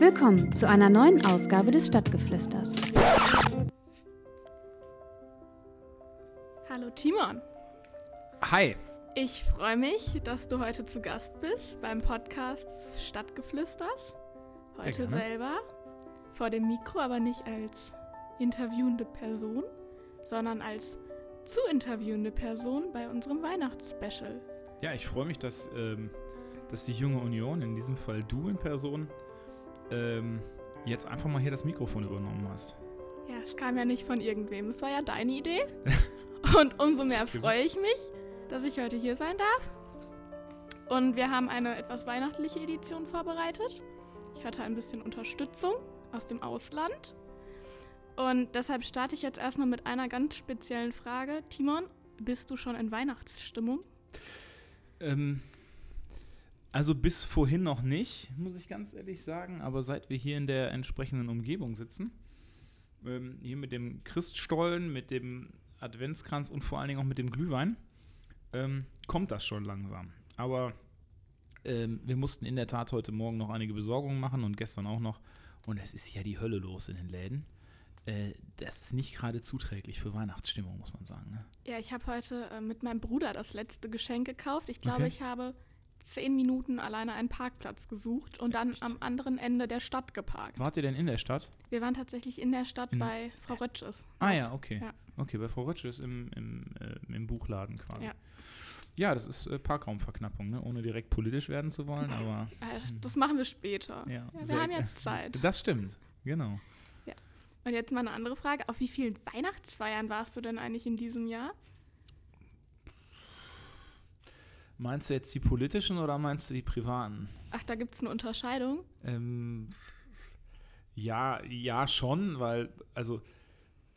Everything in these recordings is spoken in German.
Willkommen zu einer neuen Ausgabe des Stadtgeflüsters. Hallo Timon. Hi. Ich freue mich, dass du heute zu Gast bist beim Podcast Stadtgeflüsters. Heute selber vor dem Mikro, aber nicht als interviewende Person, sondern als zu interviewende Person bei unserem Weihnachtsspecial. Ja, ich freue mich, dass, ähm, dass die junge Union, in diesem Fall du in Person, ähm, jetzt einfach mal hier das Mikrofon übernommen hast. Ja, es kam ja nicht von irgendwem, es war ja deine Idee. Und umso mehr freue ich mich, dass ich heute hier sein darf. Und wir haben eine etwas weihnachtliche Edition vorbereitet. Ich hatte ein bisschen Unterstützung aus dem Ausland. Und deshalb starte ich jetzt erstmal mit einer ganz speziellen Frage. Timon, bist du schon in Weihnachtsstimmung? Ähm, also bis vorhin noch nicht, muss ich ganz ehrlich sagen. Aber seit wir hier in der entsprechenden Umgebung sitzen, ähm, hier mit dem Christstollen, mit dem Adventskranz und vor allen Dingen auch mit dem Glühwein, ähm, kommt das schon langsam. Aber ähm, wir mussten in der Tat heute Morgen noch einige Besorgungen machen und gestern auch noch. Und es ist ja die Hölle los in den Läden. Äh, das ist nicht gerade zuträglich für Weihnachtsstimmung, muss man sagen. Ne? Ja, ich habe heute äh, mit meinem Bruder das letzte Geschenk gekauft. Ich glaube, okay. ich habe zehn Minuten alleine einen Parkplatz gesucht und dann Echt? am anderen Ende der Stadt geparkt. Wart ihr denn in der Stadt? Wir waren tatsächlich in der Stadt in bei Frau Rötsches. Ah ja, okay. Ja. Okay, bei Frau Rötsches im, im, äh, im Buchladen quasi. Ja. Ja, das ist äh, Parkraumverknappung, ne? ohne direkt politisch werden zu wollen, aber. das, das machen wir später. Ja, ja wir haben ja Zeit. Das stimmt, genau. Ja. Und jetzt mal eine andere Frage. Auf wie vielen Weihnachtsfeiern warst du denn eigentlich in diesem Jahr? Meinst du jetzt die politischen oder meinst du die privaten? Ach, da gibt es eine Unterscheidung? Ähm, ja, ja, schon, weil, also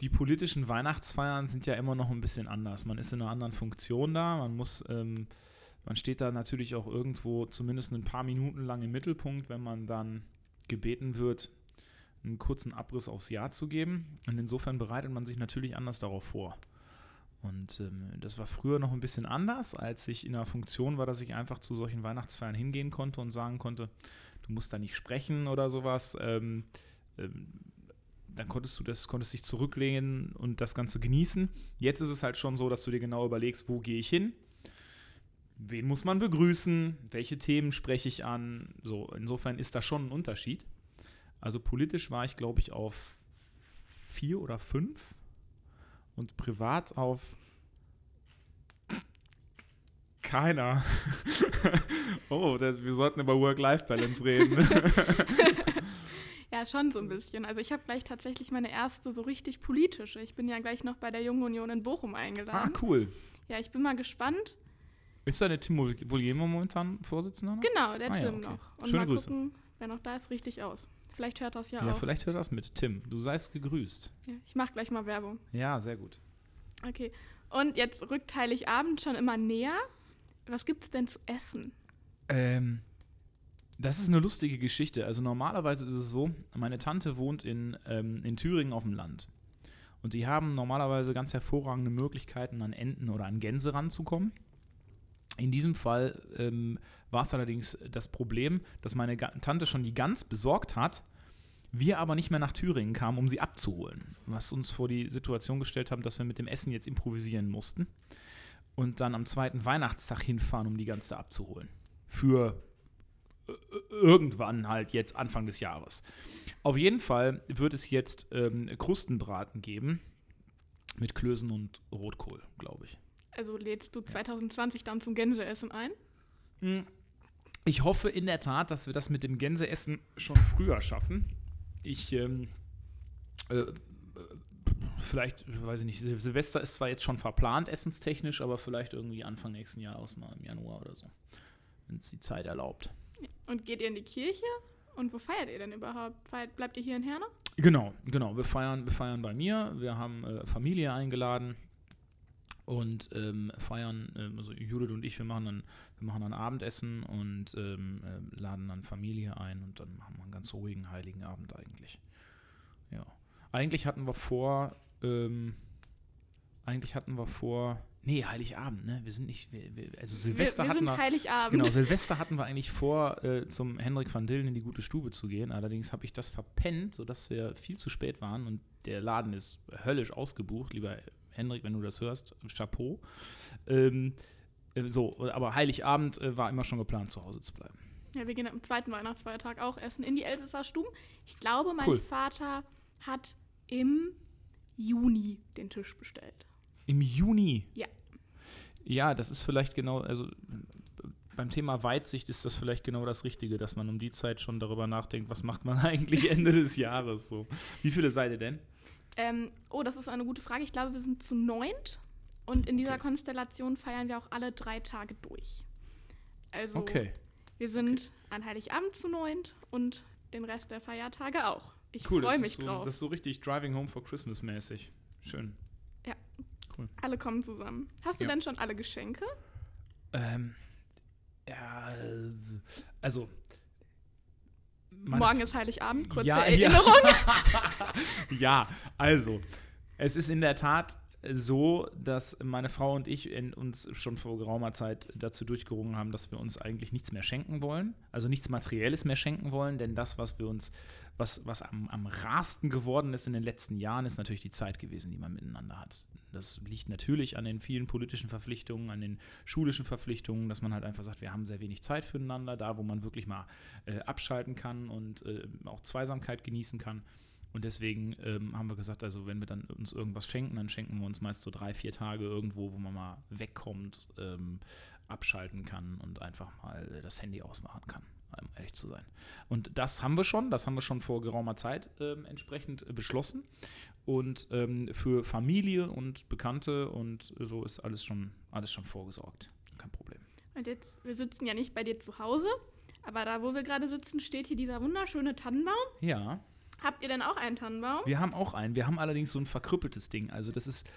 die politischen Weihnachtsfeiern sind ja immer noch ein bisschen anders. Man ist in einer anderen Funktion da, man muss, ähm, man steht da natürlich auch irgendwo zumindest ein paar Minuten lang im Mittelpunkt, wenn man dann gebeten wird, einen kurzen Abriss aufs Jahr zu geben. Und insofern bereitet man sich natürlich anders darauf vor. Und ähm, das war früher noch ein bisschen anders, als ich in der Funktion war, dass ich einfach zu solchen Weihnachtsfeiern hingehen konnte und sagen konnte, du musst da nicht sprechen oder sowas. Ähm, ähm, dann konntest du das, konntest dich zurücklehnen und das Ganze genießen. Jetzt ist es halt schon so, dass du dir genau überlegst, wo gehe ich hin? Wen muss man begrüßen? Welche Themen spreche ich an? So, insofern ist da schon ein Unterschied. Also politisch war ich, glaube ich, auf vier oder fünf und privat auf keiner. oh, das, wir sollten über Work-Life-Balance reden. Ja, schon so ein bisschen. Also ich habe gleich tatsächlich meine erste so richtig politische. Ich bin ja gleich noch bei der Jungen Union in Bochum eingeladen. Ah, cool. Ja, ich bin mal gespannt. Ist da der Tim Volier momentan Vorsitzender noch? Genau, der ah, Tim ja, okay. noch. Und Schöne mal Grüße. gucken, wer noch da ist, richtig aus. Vielleicht hört das ja, ja auch. Ja, vielleicht hört das mit. Tim, du seist gegrüßt. Ja, ich mache gleich mal Werbung. Ja, sehr gut. Okay. Und jetzt rückt Heiligabend schon immer näher. Was gibt es denn zu essen? Ähm, das ist eine lustige Geschichte. Also normalerweise ist es so, meine Tante wohnt in, ähm, in Thüringen auf dem Land. Und die haben normalerweise ganz hervorragende Möglichkeiten, an Enten oder an Gänse ranzukommen. In diesem Fall ähm, war es allerdings das Problem, dass meine Tante schon die Gans besorgt hat, wir aber nicht mehr nach Thüringen kamen, um sie abzuholen. Was uns vor die Situation gestellt haben, dass wir mit dem Essen jetzt improvisieren mussten und dann am zweiten Weihnachtstag hinfahren, um die Gans abzuholen. Für irgendwann halt jetzt Anfang des Jahres. Auf jeden Fall wird es jetzt ähm, Krustenbraten geben mit Klößen und Rotkohl, glaube ich. Also lädst du 2020 dann zum Gänseessen ein? Ich hoffe in der Tat, dass wir das mit dem Gänseessen schon früher schaffen. Ich, ähm, äh, vielleicht, weiß ich nicht, Silvester ist zwar jetzt schon verplant, essenstechnisch, aber vielleicht irgendwie Anfang nächsten Jahres mal im Januar oder so, wenn es die Zeit erlaubt. Und geht ihr in die Kirche? Und wo feiert ihr denn überhaupt? bleibt ihr hier in Herne? Genau, genau. Wir feiern, wir feiern bei mir. Wir haben äh, Familie eingeladen und ähm, feiern, äh, also Judith und ich, wir machen dann, wir machen dann Abendessen und ähm, äh, laden dann Familie ein und dann machen wir einen ganz ruhigen, heiligen Abend eigentlich. Ja. Eigentlich hatten wir vor, ähm, eigentlich hatten wir vor, Nee, Heiligabend, ne? Wir sind nicht, wir, wir, also Silvester wir, wir hatten sind wir. Heiligabend. Genau, Silvester hatten wir eigentlich vor, äh, zum Hendrik van Dillen in die gute Stube zu gehen. Allerdings habe ich das verpennt, sodass wir viel zu spät waren und der Laden ist höllisch ausgebucht. Lieber Hendrik, wenn du das hörst, Chapeau. Ähm, äh, so, aber Heiligabend äh, war immer schon geplant, zu Hause zu bleiben. Ja, wir gehen am zweiten Weihnachtsfeiertag auch essen in die Elsässer Stuben. Ich glaube, mein Cool. Vater hat im Juni den Tisch bestellt. Im Juni. Ja. Ja, das ist vielleicht genau, also äh, beim Thema Weitsicht ist das vielleicht genau das Richtige, dass man um die Zeit schon darüber nachdenkt, was macht man eigentlich Ende des Jahres so. Wie viele seid ihr denn? Ähm, oh, das ist eine gute Frage. Ich glaube, wir sind zu neunt und in dieser Okay. Konstellation feiern wir auch alle drei Tage durch. Also Okay. wir sind an Heiligabend zu neunt und den Rest der Feiertage auch. Ich Cool, freue mich so, drauf. Das ist so richtig Driving Home for Christmas mäßig. Schön. alle kommen zusammen. Hast du Ja. denn schon alle Geschenke? Ähm, ja, also. Morgen ist Heiligabend, kurze ja, Erinnerung. Ja. ja, also, es ist in der Tat so, dass meine Frau und ich uns schon vor geraumer Zeit dazu durchgerungen haben, dass wir uns eigentlich nichts mehr schenken wollen, also nichts Materielles mehr schenken wollen, denn das, was wir uns, was, was am, am rarsten geworden ist in den letzten Jahren, ist natürlich die Zeit gewesen, die man miteinander hat. Das liegt natürlich an den vielen politischen Verpflichtungen, an den schulischen Verpflichtungen, dass man halt einfach sagt, wir haben sehr wenig Zeit füreinander, da wo man wirklich mal äh, abschalten kann und äh, auch Zweisamkeit genießen kann. Und deswegen ähm, haben wir gesagt, also wenn wir dann uns irgendwas schenken, dann schenken wir uns meist so drei, vier Tage irgendwo, wo man mal wegkommt, ähm, abschalten kann und einfach mal äh, das Handy ausmachen kann, um ehrlich zu sein. Und das haben wir schon, das haben wir schon vor geraumer Zeit ähm, entsprechend äh, beschlossen. Und ähm, für Familie und Bekannte und so ist alles schon, alles schon vorgesorgt. Kein Problem. Und jetzt, wir sitzen ja nicht bei dir zu Hause, aber da, wo wir gerade sitzen, steht hier dieser wunderschöne Tannenbaum. Ja. Habt ihr denn auch einen Tannenbaum? Wir haben auch einen. Wir haben allerdings so ein verkrüppeltes Ding. Also das ist,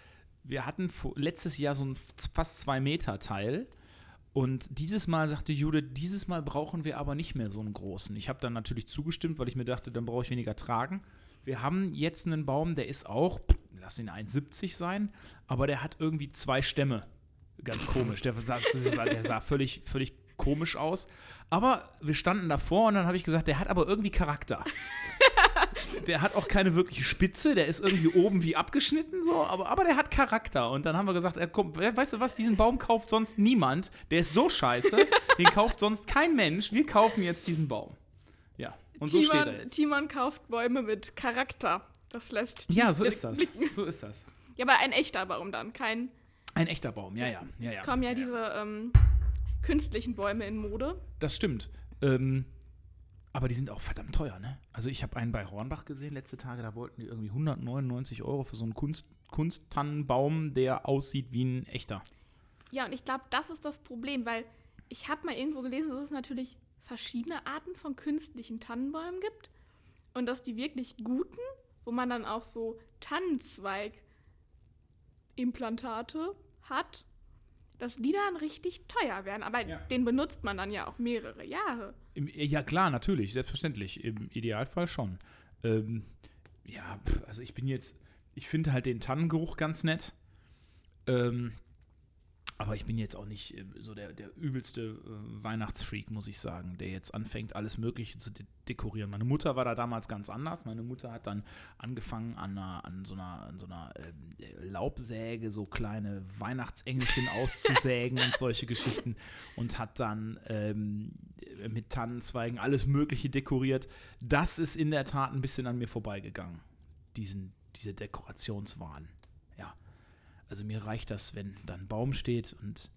wir hatten letztes Jahr so ein fast zwei Meter Teil. Und dieses Mal sagte Judith, dieses Mal brauchen wir aber nicht mehr so einen großen. Ich habe dann natürlich zugestimmt, weil ich mir dachte, dann brauche ich weniger tragen. Wir haben jetzt einen Baum, der ist auch, lass ihn 1,70 sein, aber der hat irgendwie zwei Stämme. Ganz komisch. Der sah, der sah völlig, völlig komisch aus. Aber wir standen davor und dann habe ich gesagt, der hat aber irgendwie Charakter. Der hat auch keine wirkliche Spitze, der ist irgendwie oben wie abgeschnitten, so, aber, aber der hat Charakter. Und dann haben wir gesagt, komm, weißt du was, diesen Baum kauft sonst niemand. Der ist so scheiße, den kauft sonst kein Mensch. Wir kaufen jetzt diesen Baum. Ja, und so steht er Timon, jetzt. Timon kauft Bäume mit Charakter. Das lässt Ja, so ist das. blicken. So ist das. Ja, aber ein echter Baum dann, kein. Ein echter Baum, ja, ja. ja, Es ja. kommen ja, ja. diese ähm, künstlichen Bäume in Mode. Das stimmt. Ähm, aber die sind auch verdammt teuer, ne? Also ich habe einen bei Hornbach gesehen letzte Tage, da wollten die irgendwie 199 Euro für so einen Kunst, Kunsttannenbaum, der aussieht wie ein echter. Ja, und ich glaube, das ist das Problem, weil ich habe mal irgendwo gelesen, dass es natürlich verschiedene Arten von künstlichen Tannenbäumen gibt und dass die wirklich guten, wo man dann auch so Tannenzweig-Implantate hat, dass die dann richtig teuer werden. Aber Ja. den benutzt man dann ja auch mehrere Jahre. Im, ja, klar, natürlich, selbstverständlich. Im Idealfall schon. Ähm, ja, also ich bin jetzt, ich finde halt den Tannengeruch ganz nett. Ähm, aber ich bin jetzt auch nicht äh, so der, der übelste äh, Weihnachtsfreak, muss ich sagen, der jetzt anfängt, alles Mögliche zu de dekorieren. Meine Mutter war da damals ganz anders. Meine Mutter hat dann angefangen, an, einer, an so einer, an so einer ähm, äh, Laubsäge so kleine Weihnachtsengelchen auszusägen und solche Geschichten und hat dann ähm, mit Tannenzweigen alles Mögliche dekoriert. Das ist in der Tat ein bisschen an mir vorbeigegangen, diesen, diese Dekorationswahn. Also mir reicht das, wenn da ein Baum steht und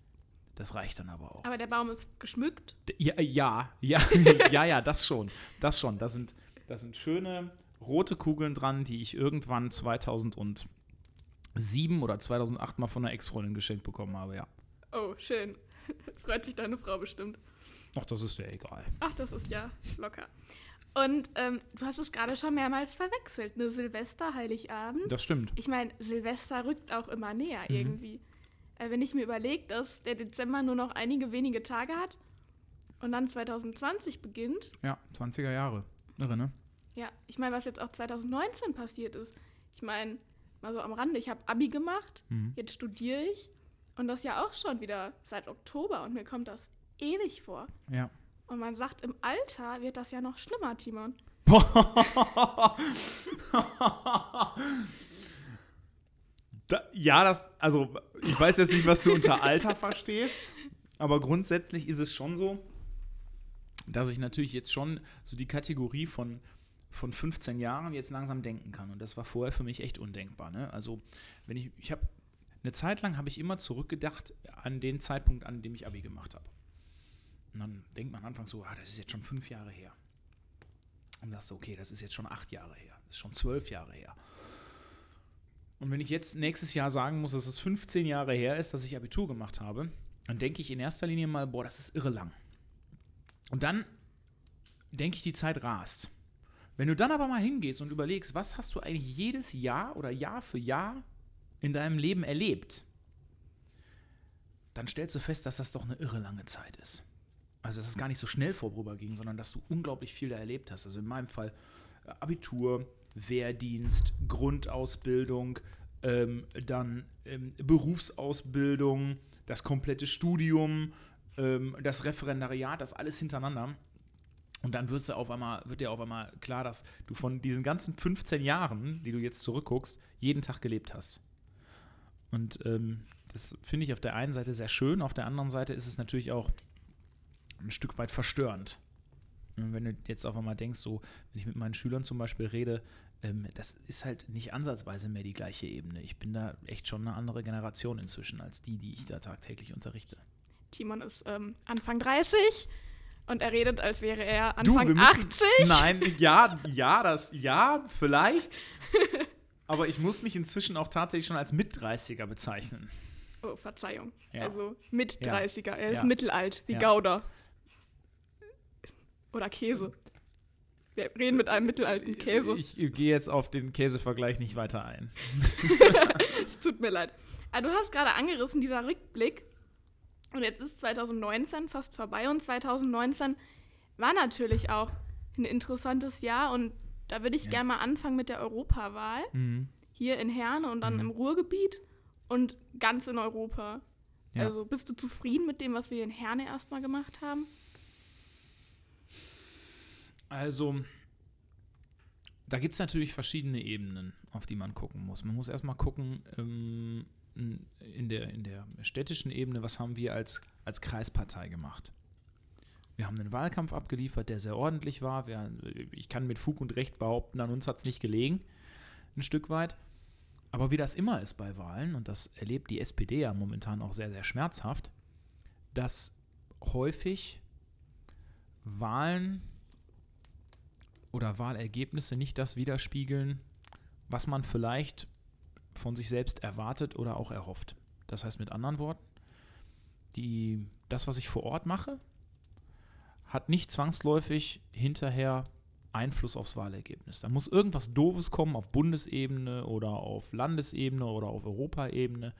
das reicht dann aber auch. Aber der Baum ist geschmückt. D- Ja, ja, ja, ja, ja, das schon. Das schon. Da sind, da sind schöne rote Kugeln dran, die ich irgendwann 2007 oder 2008 mal von einer Ex-Freundin geschenkt bekommen habe, ja. Oh, schön. Freut sich deine Frau bestimmt. Ach, das ist ja egal. Ach, das ist ja locker. Und ähm, du hast es gerade schon mehrmals verwechselt, ne? Silvester, Heiligabend. Das stimmt. Ich meine, Silvester rückt auch immer näher Mhm. irgendwie. Äh, wenn ich mir überlege, dass der Dezember nur noch einige wenige Tage hat und dann 2020 beginnt. Ja, 20er Jahre. Irre, ne? Ja, ich meine, was jetzt auch 2019 passiert ist. Ich meine, mal so am Rande, ich habe Abi gemacht, Mhm. jetzt studiere ich Und das ja auch schon wieder seit Oktober und mir kommt das ewig vor. Ja. Und man sagt, im Alter wird das ja noch schlimmer, Timon. da, ja, das, also ich weiß jetzt nicht, was du unter Alter verstehst, aber grundsätzlich ist es schon so, dass ich natürlich jetzt schon so die Kategorie von, von 15 Jahren jetzt langsam denken kann. Und das war vorher für mich echt undenkbar. Ne? Also, wenn ich, ich habe eine Zeit lang habe ich immer zurückgedacht an den Zeitpunkt, an dem ich Abi gemacht habe. Und dann denkt man anfangs so, ah, das ist jetzt schon fünf Jahre her. Und sagst du, okay, das ist jetzt schon acht Jahre her, das ist schon zwölf Jahre her. Und wenn ich jetzt nächstes Jahr sagen muss, dass es 15 Jahre her ist, dass ich Abitur gemacht habe, dann denke ich in erster Linie mal, boah, das ist irre lang. Und dann denke ich, die Zeit rast. Wenn du dann aber mal hingehst und überlegst, was hast du eigentlich jedes Jahr oder Jahr für Jahr in deinem Leben erlebt, dann stellst du fest, dass das doch eine irre lange Zeit ist. Also, dass es gar nicht so schnell vorüberging, sondern dass du unglaublich viel da erlebt hast. Also in meinem Fall äh, Abitur, Wehrdienst, Grundausbildung, ähm, dann ähm, Berufsausbildung, das komplette Studium, ähm, das Referendariat, das alles hintereinander. Und dann wirst du auf einmal, wird dir auf einmal klar, dass du von diesen ganzen 15 Jahren, die du jetzt zurückguckst, jeden Tag gelebt hast. Und ähm, das finde ich auf der einen Seite sehr schön, auf der anderen Seite ist es natürlich auch ein Stück weit verstörend. Wenn du jetzt auf einmal denkst, so, wenn ich mit meinen Schülern zum Beispiel rede, ähm, das ist halt nicht ansatzweise mehr die gleiche Ebene. Ich bin da echt schon eine andere Generation inzwischen als die, die ich da tagtäglich unterrichte. Timon ist ähm, Anfang 30 und er redet, als wäre er Anfang du, müssen, 80. Nein, ja, ja, das, ja, vielleicht. Aber ich muss mich inzwischen auch tatsächlich schon als Mit-30er bezeichnen. Oh, Verzeihung. Ja. Also Mit-30er. Er ist ja. mittelalt, wie ja. Gouda. Oder Käse. Wir reden mit einem mittelalten Käse. Ich, ich gehe jetzt auf den Käsevergleich nicht weiter ein. es tut mir leid. Aber ah, du hast gerade angerissen, dieser Rückblick. Und jetzt ist 2019 fast vorbei und 2019 war natürlich auch ein interessantes Jahr und da würde ich ja. gerne mal anfangen mit der Europawahl. Mhm. Hier in Herne und dann mhm. im Ruhrgebiet und ganz in Europa. Ja. Also bist du zufrieden mit dem, was wir in Herne erstmal gemacht haben? Also, da gibt es natürlich verschiedene Ebenen, auf die man gucken muss. Man muss erstmal gucken, ähm, in, der, in der städtischen Ebene, was haben wir als, als Kreispartei gemacht. Wir haben einen Wahlkampf abgeliefert, der sehr ordentlich war. Wir, ich kann mit Fug und Recht behaupten, an uns hat es nicht gelegen, ein Stück weit. Aber wie das immer ist bei Wahlen, und das erlebt die SPD ja momentan auch sehr, sehr schmerzhaft, dass häufig Wahlen oder Wahlergebnisse nicht das widerspiegeln, was man vielleicht von sich selbst erwartet oder auch erhofft. Das heißt mit anderen Worten, die, das, was ich vor Ort mache, hat nicht zwangsläufig hinterher Einfluss aufs Wahlergebnis. Da muss irgendwas Doofes kommen auf Bundesebene oder auf Landesebene oder auf Europaebene.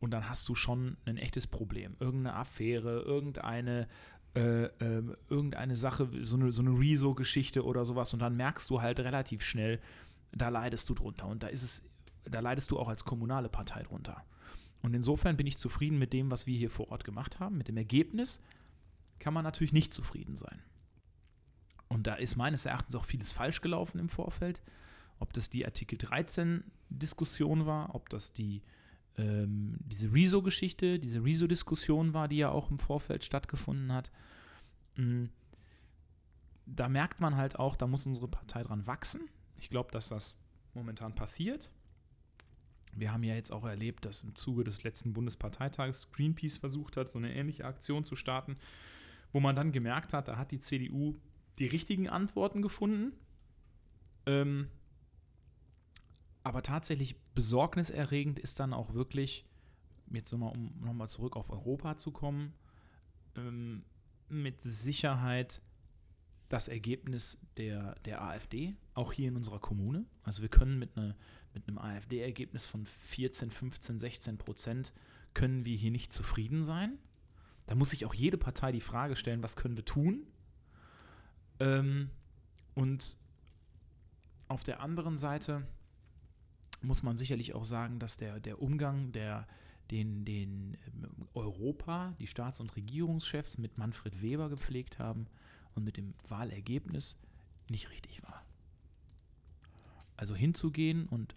Und dann hast du schon ein echtes Problem. Irgendeine Affäre, irgendeine, äh, äh, irgendeine Sache, so eine, so eine Rezo-Geschichte oder sowas. Und dann merkst du halt relativ schnell, da leidest du drunter. Und da ist es, da leidest du auch als kommunale Partei drunter. Und insofern bin ich zufrieden mit dem, was wir hier vor Ort gemacht haben, mit dem Ergebnis kann man natürlich nicht zufrieden sein. Und da ist meines Erachtens auch vieles falsch gelaufen im Vorfeld. Ob das die Artikel 13-Diskussion war, ob das die, ähm, diese Rezo-Geschichte, diese Rezo-Diskussion war, die ja auch im Vorfeld stattgefunden hat. Mhm. Da merkt man halt auch, da muss unsere Partei dran wachsen. Ich glaube, dass das momentan passiert. Wir haben ja jetzt auch erlebt, dass im Zuge des letzten Bundesparteitages Greenpeace versucht hat, so eine ähnliche Aktion zu starten wo man dann gemerkt hat, da hat die CDU die richtigen Antworten gefunden. Ähm, aber tatsächlich besorgniserregend ist dann auch wirklich, jetzt nochmal, um nochmal zurück auf Europa zu kommen, ähm, mit Sicherheit das Ergebnis der, der AfD, auch hier in unserer Kommune. Also wir können mit, eine, mit einem AfD-Ergebnis von 14, 15, 16 Prozent können wir hier nicht zufrieden sein. Da muss sich auch jede Partei die Frage stellen, was können wir tun? Ähm, und auf der anderen Seite muss man sicherlich auch sagen, dass der, der Umgang der, den, den ähm, Europa, die Staats- und Regierungschefs mit Manfred Weber gepflegt haben und mit dem Wahlergebnis nicht richtig war. Also hinzugehen und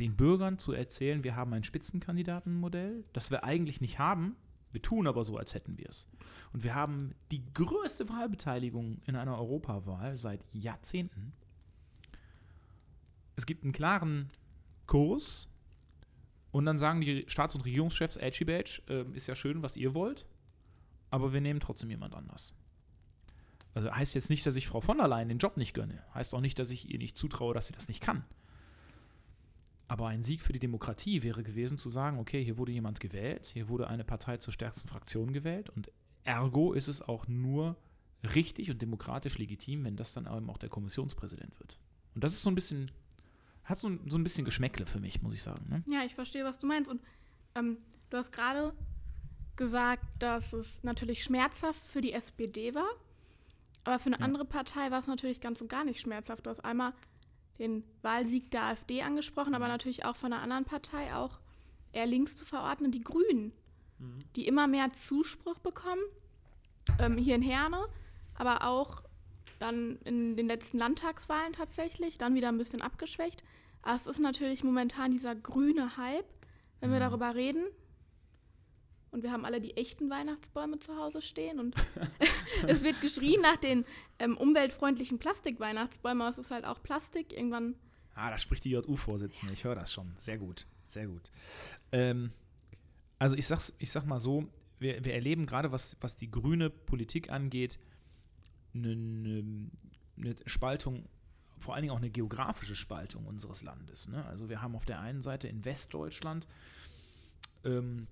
den Bürgern zu erzählen, wir haben ein Spitzenkandidatenmodell, das wir eigentlich nicht haben, wir tun aber so, als hätten wir es. Und wir haben die größte Wahlbeteiligung in einer Europawahl seit Jahrzehnten. Es gibt einen klaren Kurs und dann sagen die Staats- und Regierungschefs, Edgy Badge, äh, ist ja schön, was ihr wollt, aber wir nehmen trotzdem jemand anders. Also heißt jetzt nicht, dass ich Frau von der Leyen den Job nicht gönne. Heißt auch nicht, dass ich ihr nicht zutraue, dass sie das nicht kann. Aber ein Sieg für die Demokratie wäre gewesen zu sagen, okay, hier wurde jemand gewählt, hier wurde eine Partei zur stärksten Fraktion gewählt und ergo ist es auch nur richtig und demokratisch legitim, wenn das dann eben auch der Kommissionspräsident wird. Und das ist so ein bisschen, hat so ein, so ein bisschen Geschmäckle für mich, muss ich sagen. Ne? Ja, ich verstehe, was du meinst. Und ähm, du hast gerade gesagt, dass es natürlich schmerzhaft für die SPD war, aber für eine Ja. andere Partei war es natürlich ganz und gar nicht schmerzhaft. Du hast einmal den Wahlsieg der AfD angesprochen, aber natürlich auch von einer anderen Partei, auch eher links zu verordnen, die Grünen, die immer mehr Zuspruch bekommen, ähm, hier in Herne, aber auch dann in den letzten Landtagswahlen tatsächlich, dann wieder ein bisschen abgeschwächt. Aber es ist natürlich momentan dieser grüne Hype, wenn wir Mhm. darüber reden. Und wir haben alle die echten Weihnachtsbäume zu Hause stehen. Und es wird geschrien nach den ähm, umweltfreundlichen Plastikweihnachtsbäumen, aber es ist halt auch Plastik. Irgendwann Ah, da spricht die JU-Vorsitzende. Ich höre das schon. Sehr gut. Sehr gut. Ähm, also ich sag's, ich sag mal so, wir, wir erleben gerade, was, was die grüne Politik angeht, eine, eine, Spaltung, vor allen Dingen auch eine geografische Spaltung unseres Landes. Ne? Also wir haben auf der einen Seite in Westdeutschland ähm,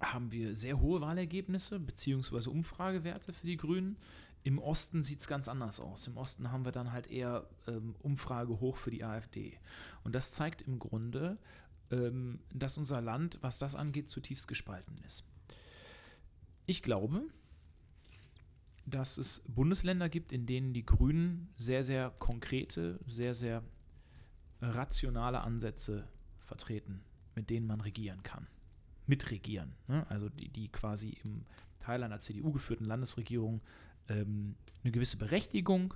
haben wir sehr hohe Wahlergebnisse beziehungsweise Umfragewerte für die Grünen. Im Osten sieht es ganz anders aus. Im Osten haben wir dann halt eher ähm, Umfrage hoch für die AfD. Und das zeigt im Grunde, ähm, dass unser Land, was das angeht, zutiefst gespalten ist. Ich glaube, dass es Bundesländer gibt, in denen die Grünen sehr, sehr konkrete, sehr, sehr rationale Ansätze vertreten, mit denen man regieren kann. Mitregieren. Ne? Also die, die quasi im Teil einer CDU geführten Landesregierung ähm, eine gewisse Berechtigung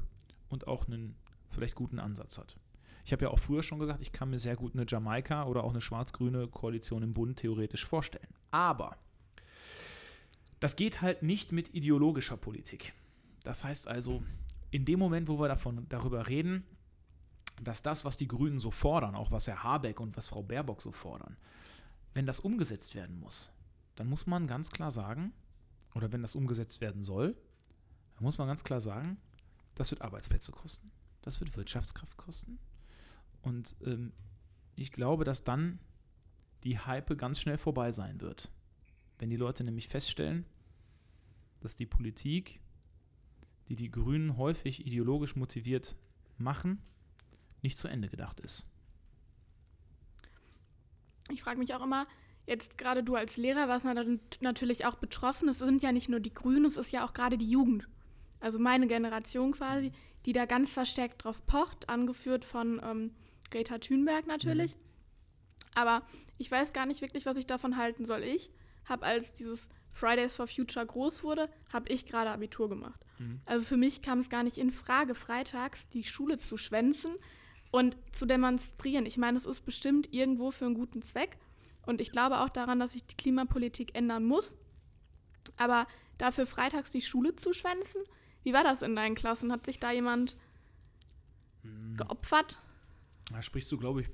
und auch einen vielleicht guten Ansatz hat. Ich habe ja auch früher schon gesagt, ich kann mir sehr gut eine Jamaika oder auch eine schwarz-grüne Koalition im Bund theoretisch vorstellen. Aber das geht halt nicht mit ideologischer Politik. Das heißt also, in dem Moment, wo wir davon, darüber reden, dass das, was die Grünen so fordern, auch was Herr Habeck und was Frau Baerbock so fordern, wenn das umgesetzt werden muss, dann muss man ganz klar sagen, oder wenn das umgesetzt werden soll, dann muss man ganz klar sagen, das wird Arbeitsplätze kosten, das wird Wirtschaftskraft kosten. Und ähm, ich glaube, dass dann die Hype ganz schnell vorbei sein wird. Wenn die Leute nämlich feststellen, dass die Politik, die die Grünen häufig ideologisch motiviert machen, nicht zu Ende gedacht ist. Ich frage mich auch immer, jetzt gerade du als Lehrer warst nat- natürlich auch betroffen. Es sind ja nicht nur die Grünen, es ist ja auch gerade die Jugend. Also meine Generation quasi, die da ganz verstärkt drauf pocht, angeführt von ähm, Greta Thunberg natürlich. Aber ich weiß gar nicht wirklich, was ich davon halten soll. Ich habe, als dieses Fridays for Future groß wurde, habe ich gerade Abitur gemacht. Mhm. Also für mich kam es gar nicht in Frage, freitags die Schule zu schwänzen und zu demonstrieren. Ich meine, es ist bestimmt irgendwo für einen guten Zweck. Und ich glaube auch daran, dass sich die Klimapolitik ändern muss. Aber dafür freitags die Schule zu schwänzen, wie war das in deinen Klassen? Hat sich da jemand Mhm. geopfert? Da sprichst du, glaube ich,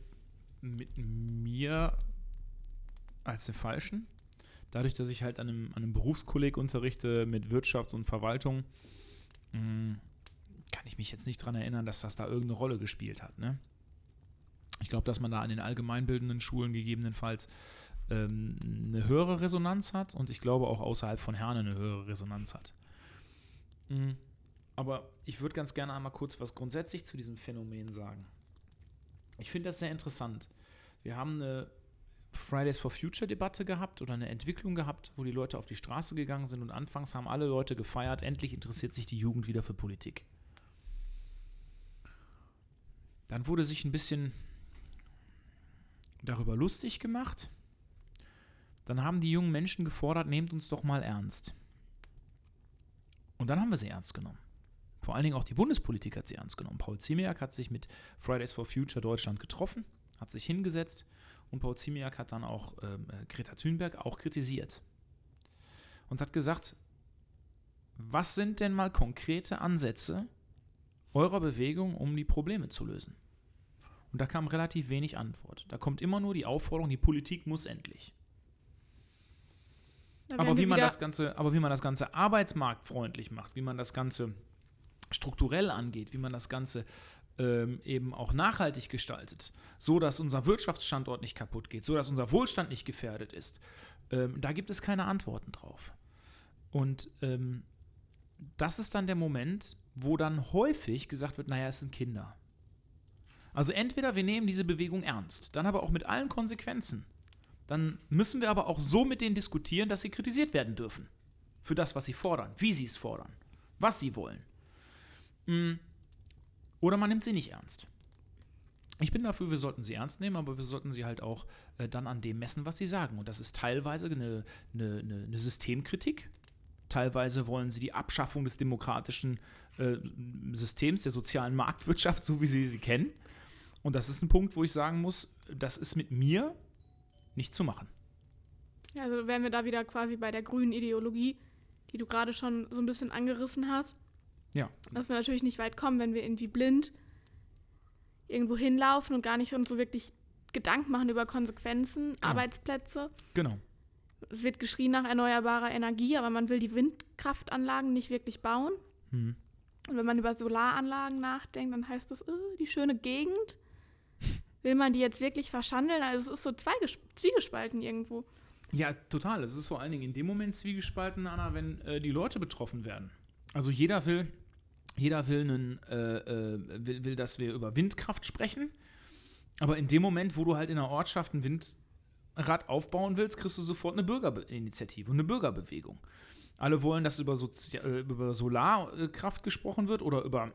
mit mir als den Falschen. Dadurch, dass ich halt an einem, an einem Berufskolleg unterrichte mit Wirtschafts- und Verwaltung, mh, kann ich mich jetzt nicht daran erinnern, dass das da irgendeine Rolle gespielt hat. Ne? Ich glaube, dass man da an den allgemeinbildenden Schulen gegebenenfalls ähm, eine höhere Resonanz hat und ich glaube auch außerhalb von Herne eine höhere Resonanz hat. Mhm. Aber ich würde ganz gerne einmal kurz was grundsätzlich zu diesem Phänomen sagen. Ich finde das sehr interessant. Wir haben eine Fridays for Future Debatte gehabt oder eine Entwicklung gehabt, wo die Leute auf die Straße gegangen sind und anfangs haben alle Leute gefeiert, endlich interessiert sich die Jugend wieder für Politik. Dann wurde sich ein bisschen darüber lustig gemacht, dann haben die jungen Menschen gefordert, nehmt uns doch mal ernst. Und dann haben wir sie ernst genommen. Vor allen Dingen auch die Bundespolitik hat sie ernst genommen. Paul Ziemiak hat sich mit Fridays for Future Deutschland getroffen, hat sich hingesetzt und Paul Ziemiak hat dann auch ähm, Greta Thunberg auch kritisiert und hat gesagt, was sind denn mal konkrete Ansätze eurer Bewegung, um die Probleme zu lösen? Und da kam relativ wenig Antwort. Da kommt immer nur die Aufforderung, die Politik muss endlich. Aber wie, man das Ganze, aber wie man das Ganze arbeitsmarktfreundlich macht, wie man das Ganze strukturell angeht, wie man das Ganze ähm, eben auch nachhaltig gestaltet, so dass unser Wirtschaftsstandort nicht kaputt geht, so dass unser Wohlstand nicht gefährdet ist, ähm, da gibt es keine Antworten drauf. Und ähm, das ist dann der Moment, wo dann häufig gesagt wird, naja, es sind Kinder. Also entweder wir nehmen diese Bewegung ernst, dann aber auch mit allen Konsequenzen. Dann müssen wir aber auch so mit denen diskutieren, dass sie kritisiert werden dürfen. Für das, was sie fordern, wie sie es fordern, was sie wollen. Oder man nimmt sie nicht ernst. Ich bin dafür, wir sollten sie ernst nehmen, aber wir sollten sie halt auch äh, dann an dem messen, was sie sagen. Und das ist teilweise eine, eine, eine Systemkritik, Teilweise wollen sie die Abschaffung des demokratischen äh, Systems, der sozialen Marktwirtschaft, so wie sie sie kennen. Und das ist ein Punkt, wo ich sagen muss, das ist mit mir nicht zu machen. Also wären wir da wieder quasi bei der grünen Ideologie, die du gerade schon so ein bisschen angerissen hast. Ja. Dass wir natürlich nicht weit kommen, wenn wir irgendwie blind irgendwo hinlaufen und gar nicht uns so wirklich Gedanken machen über Konsequenzen, genau. Arbeitsplätze. Genau es wird geschrien nach erneuerbarer Energie, aber man will die Windkraftanlagen nicht wirklich bauen. Mhm. Und wenn man über Solaranlagen nachdenkt, dann heißt das, oh, die schöne Gegend. Will man die jetzt wirklich verschandeln? Also es ist so zwiegespalten irgendwo. Ja, total. Es ist vor allen Dingen in dem Moment zwiegespalten, Anna, wenn äh, die Leute betroffen werden. Also jeder will, jeder will, einen, äh, äh, will, will, dass wir über Windkraft sprechen. Aber in dem Moment, wo du halt in einer Ortschaft ein Wind, Rad aufbauen willst, kriegst du sofort eine Bürgerinitiative und eine Bürgerbewegung. Alle wollen, dass über, Sozi äh, über Solarkraft gesprochen wird oder über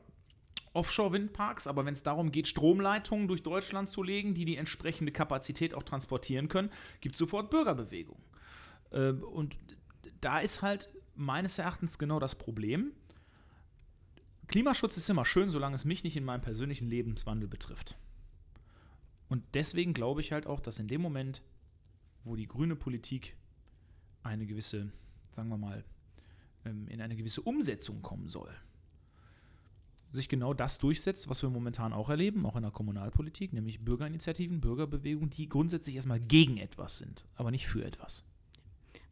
Offshore-Windparks, aber wenn es darum geht, Stromleitungen durch Deutschland zu legen, die die entsprechende Kapazität auch transportieren können, gibt es sofort Bürgerbewegung. Äh, und da ist halt meines Erachtens genau das Problem. Klimaschutz ist immer schön, solange es mich nicht in meinem persönlichen Lebenswandel betrifft. Und deswegen glaube ich halt auch, dass in dem Moment, wo die grüne Politik eine gewisse, sagen wir mal, ähm, in eine gewisse Umsetzung kommen soll. Sich genau das durchsetzt, was wir momentan auch erleben, auch in der Kommunalpolitik, nämlich Bürgerinitiativen, Bürgerbewegungen, die grundsätzlich erstmal gegen etwas sind, aber nicht für etwas.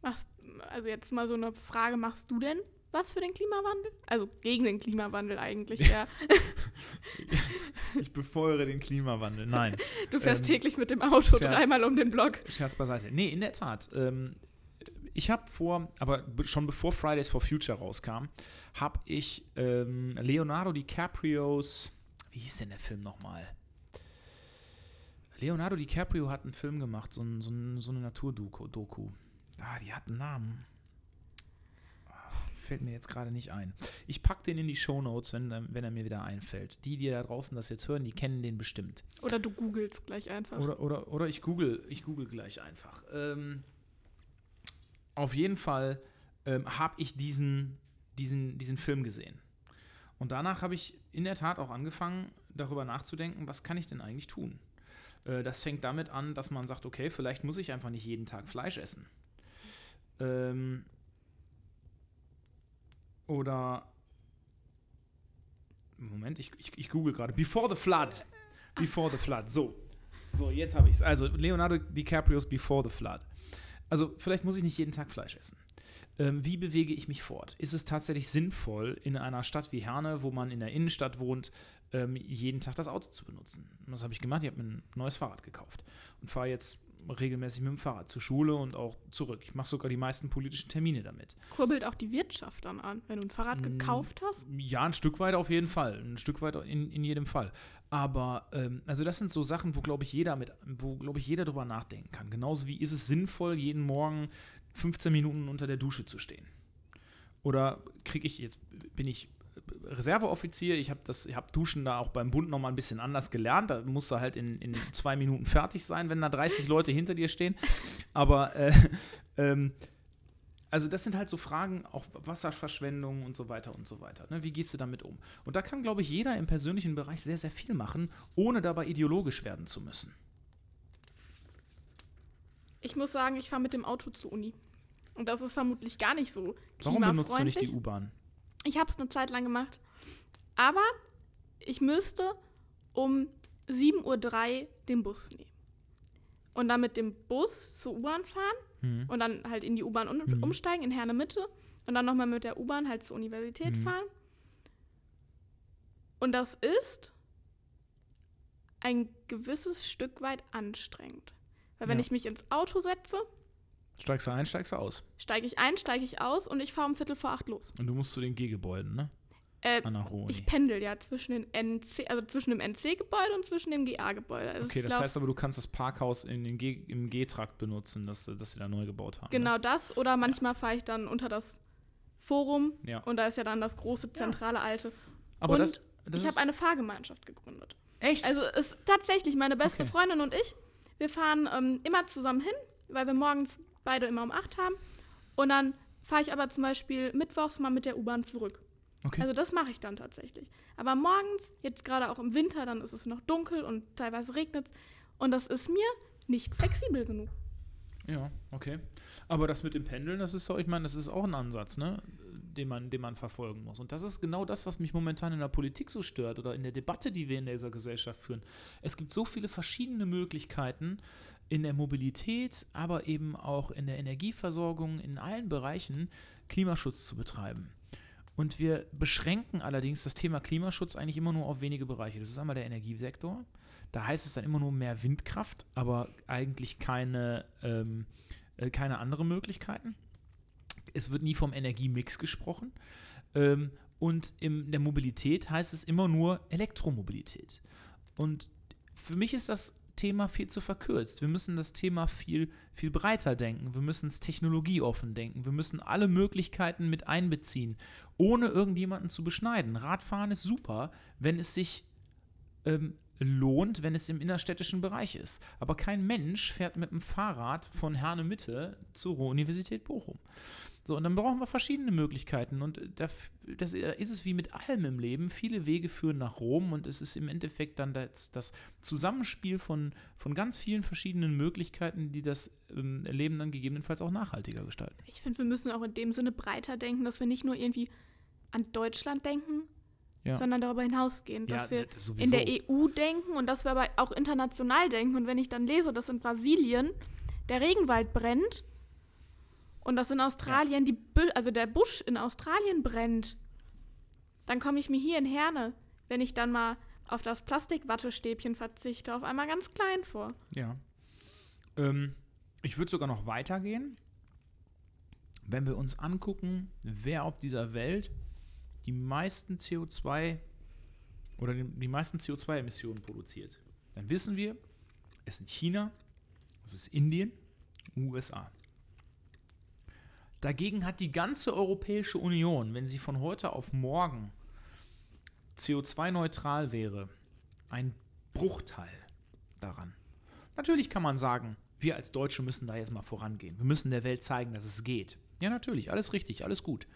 Machst, also jetzt mal so eine Frage, machst du denn was für den Klimawandel? Also gegen den Klimawandel eigentlich, ja. ich befeuere den Klimawandel, nein. Du fährst ähm, täglich mit dem Auto Scherz, dreimal um den Block. Scherz beiseite. Nee, in der Tat. Ähm, ich habe vor, aber schon bevor Fridays for Future rauskam, habe ich ähm, Leonardo DiCaprios, wie hieß denn der Film nochmal? Leonardo DiCaprio hat einen Film gemacht, so, ein, so, ein, so eine Naturdoku. Ah, die hat einen Namen fällt mir jetzt gerade nicht ein. Ich packe den in die Show Notes, wenn, wenn er mir wieder einfällt. Die, die da draußen das jetzt hören, die kennen den bestimmt. Oder du googelst gleich einfach. Oder, oder, oder ich google, ich google gleich einfach. Ähm, auf jeden Fall ähm, habe ich diesen, diesen, diesen Film gesehen. Und danach habe ich in der Tat auch angefangen, darüber nachzudenken, was kann ich denn eigentlich tun? Äh, das fängt damit an, dass man sagt, okay, vielleicht muss ich einfach nicht jeden Tag Fleisch essen. Ähm, oder. Moment, ich, ich, ich google gerade. Before the Flood. Before the Flood. So. So, jetzt habe ich es. Also, Leonardo DiCaprios Before the Flood. Also, vielleicht muss ich nicht jeden Tag Fleisch essen. Ähm, wie bewege ich mich fort? Ist es tatsächlich sinnvoll, in einer Stadt wie Herne, wo man in der Innenstadt wohnt, ähm, jeden Tag das Auto zu benutzen? Und was habe ich gemacht? Ich habe mir ein neues Fahrrad gekauft und fahre jetzt regelmäßig mit dem Fahrrad zur Schule und auch zurück. Ich mache sogar die meisten politischen Termine damit. Kurbelt auch die Wirtschaft dann an, wenn du ein Fahrrad mm, gekauft hast? Ja, ein Stück weit auf jeden Fall. Ein Stück weit in, in jedem Fall. Aber ähm, also das sind so Sachen, wo glaube ich jeder mit, wo glaube ich jeder drüber nachdenken kann. Genauso wie ist es sinnvoll, jeden Morgen 15 Minuten unter der Dusche zu stehen? Oder kriege ich jetzt bin ich Reserveoffizier, ich habe das, ich habe Duschen da auch beim Bund noch mal ein bisschen anders gelernt. Da musst du halt in, in zwei Minuten fertig sein, wenn da 30 Leute hinter dir stehen. Aber äh, ähm, also das sind halt so Fragen, auch Wasserverschwendung und so weiter und so weiter. Ne? Wie gehst du damit um? Und da kann, glaube ich, jeder im persönlichen Bereich sehr, sehr viel machen, ohne dabei ideologisch werden zu müssen. Ich muss sagen, ich fahre mit dem Auto zur Uni. Und das ist vermutlich gar nicht so Warum benutzt du nicht die U-Bahn? Ich habe es eine Zeit lang gemacht. Aber ich müsste um 7.03 Uhr den Bus nehmen. Und dann mit dem Bus zur U-Bahn fahren mhm. und dann halt in die U-Bahn um, mhm. umsteigen, in Herne Mitte. Und dann nochmal mit der U-Bahn halt zur Universität mhm. fahren. Und das ist ein gewisses Stück weit anstrengend. Weil wenn ja. ich mich ins Auto setze, Steigst du ein, steigst du aus? Steige ich ein, steige ich aus und ich fahre um Viertel vor acht los. Und du musst zu den G-Gebäuden, ne? Äh, ich pendel ja zwischen den NC, also zwischen dem NC-Gebäude und zwischen dem GA-Gebäude. Also okay, das glaub, heißt aber, du kannst das Parkhaus in den G, im G-Trakt benutzen, das, das sie da neu gebaut haben. Genau ne? das. Oder manchmal ja. fahre ich dann unter das Forum ja. und da ist ja dann das große zentrale ja. alte. Aber und das, das ich habe eine Fahrgemeinschaft gegründet. Echt? Also ist tatsächlich meine beste okay. Freundin und ich. Wir fahren ähm, immer zusammen hin, weil wir morgens beide immer um acht haben. Und dann fahre ich aber zum Beispiel mittwochs mal mit der U-Bahn zurück. Okay. Also das mache ich dann tatsächlich. Aber morgens, jetzt gerade auch im Winter, dann ist es noch dunkel und teilweise regnet es. Und das ist mir nicht flexibel genug. Ja, okay. Aber das mit dem Pendeln, das ist so, ich meine, das ist auch ein Ansatz, ne? Den man, den man verfolgen muss. Und das ist genau das, was mich momentan in der Politik so stört oder in der Debatte, die wir in dieser Gesellschaft führen. Es gibt so viele verschiedene Möglichkeiten, in der Mobilität, aber eben auch in der Energieversorgung, in allen Bereichen Klimaschutz zu betreiben. Und wir beschränken allerdings das Thema Klimaschutz eigentlich immer nur auf wenige Bereiche. Das ist einmal der Energiesektor. Da heißt es dann immer nur mehr Windkraft, aber eigentlich keine, ähm, äh, keine anderen Möglichkeiten. Es wird nie vom Energiemix gesprochen. Ähm, und in der Mobilität heißt es immer nur Elektromobilität. Und für mich ist das Thema viel zu verkürzt. Wir müssen das Thema viel, viel breiter denken. Wir müssen es technologieoffen denken. Wir müssen alle Möglichkeiten mit einbeziehen, ohne irgendjemanden zu beschneiden. Radfahren ist super, wenn es sich ähm, lohnt, wenn es im innerstädtischen Bereich ist. Aber kein Mensch fährt mit dem Fahrrad von Herne Mitte zur Ruhr-Universität Bochum. So, und dann brauchen wir verschiedene Möglichkeiten. Und da, das ist es wie mit allem im Leben. Viele Wege führen nach Rom und es ist im Endeffekt dann das, das Zusammenspiel von, von ganz vielen verschiedenen Möglichkeiten, die das ähm, Leben dann gegebenenfalls auch nachhaltiger gestalten. Ich finde, wir müssen auch in dem Sinne breiter denken, dass wir nicht nur irgendwie an Deutschland denken, ja. sondern darüber hinausgehen, dass ja, wir das in der EU denken und dass wir aber auch international denken. Und wenn ich dann lese, dass in Brasilien der Regenwald brennt, und dass in Australien ja. die, also der Busch in Australien brennt, dann komme ich mir hier in Herne, wenn ich dann mal auf das Plastikwattestäbchen verzichte, auf einmal ganz klein vor. Ja. Ähm, ich würde sogar noch weitergehen. Wenn wir uns angucken, wer auf dieser Welt die meisten CO2 oder die, die meisten CO2-Emissionen produziert, dann wissen wir, es sind China, es ist Indien, USA. Dagegen hat die ganze Europäische Union, wenn sie von heute auf morgen CO2-neutral wäre, ein Bruchteil daran. Natürlich kann man sagen, wir als Deutsche müssen da jetzt mal vorangehen. Wir müssen der Welt zeigen, dass es geht. Ja, natürlich, alles richtig, alles gut.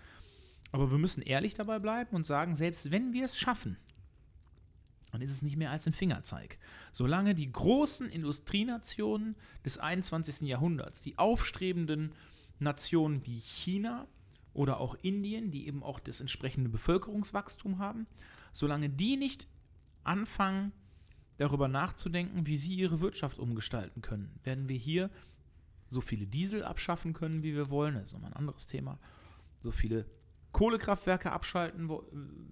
Aber wir müssen ehrlich dabei bleiben und sagen, selbst wenn wir es schaffen, dann ist es nicht mehr als ein Fingerzeig. Solange die großen Industrienationen des 21. Jahrhunderts, die aufstrebenden Nationen wie China oder auch Indien, die eben auch das entsprechende Bevölkerungswachstum haben, solange die nicht anfangen, darüber nachzudenken, wie sie ihre Wirtschaft umgestalten können, werden wir hier so viele Diesel abschaffen können, wie wir wollen, das ist nochmal ein anderes Thema, so viele Kohlekraftwerke abschalten,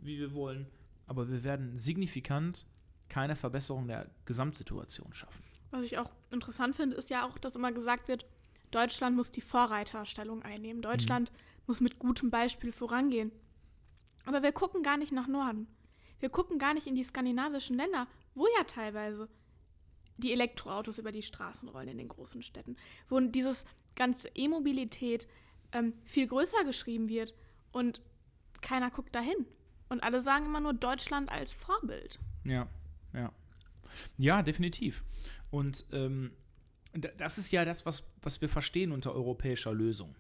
wie wir wollen, aber wir werden signifikant keine Verbesserung der Gesamtsituation schaffen. Was ich auch interessant finde, ist ja auch, dass immer gesagt wird, Deutschland muss die Vorreiterstellung einnehmen. Deutschland mhm. muss mit gutem Beispiel vorangehen. Aber wir gucken gar nicht nach Norden. Wir gucken gar nicht in die skandinavischen Länder, wo ja teilweise die Elektroautos über die Straßen rollen in den großen Städten, wo dieses ganze E-Mobilität ähm, viel größer geschrieben wird und keiner guckt dahin. Und alle sagen immer nur Deutschland als Vorbild. Ja, ja. Ja, definitiv. Und ähm, das ist ja das, was, was wir verstehen unter europäischer Lösung.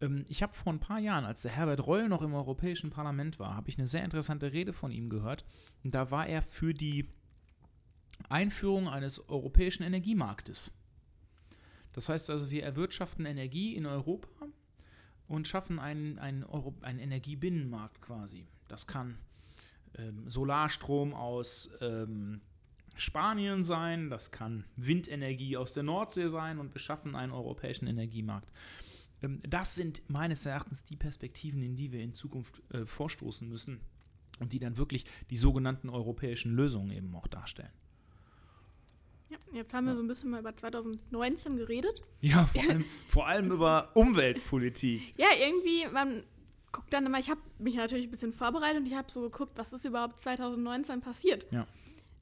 Ähm, ich habe vor ein paar Jahren, als der Herbert Reul noch im Europäischen Parlament war, habe ich eine sehr interessante Rede von ihm gehört. Da war er für die Einführung eines europäischen Energiemarktes. Das heißt also, wir erwirtschaften Energie in Europa und schaffen einen, einen, Euro, einen Energiebinnenmarkt quasi. Das kann ähm, Solarstrom aus ähm, Spanien sein, das kann Windenergie aus der Nordsee sein und wir schaffen einen europäischen Energiemarkt. Ähm, das sind meines Erachtens die Perspektiven, in die wir in Zukunft äh, vorstoßen müssen und die dann wirklich die sogenannten europäischen Lösungen eben auch darstellen. Ja, jetzt haben wir so ein bisschen mal über 2019 geredet. Ja, vor allem, vor allem über Umweltpolitik. Ja, irgendwie, man guckt dann immer, ich habe mich natürlich ein bisschen vorbereitet und ich habe so geguckt, was ist überhaupt 2019 passiert. Ja.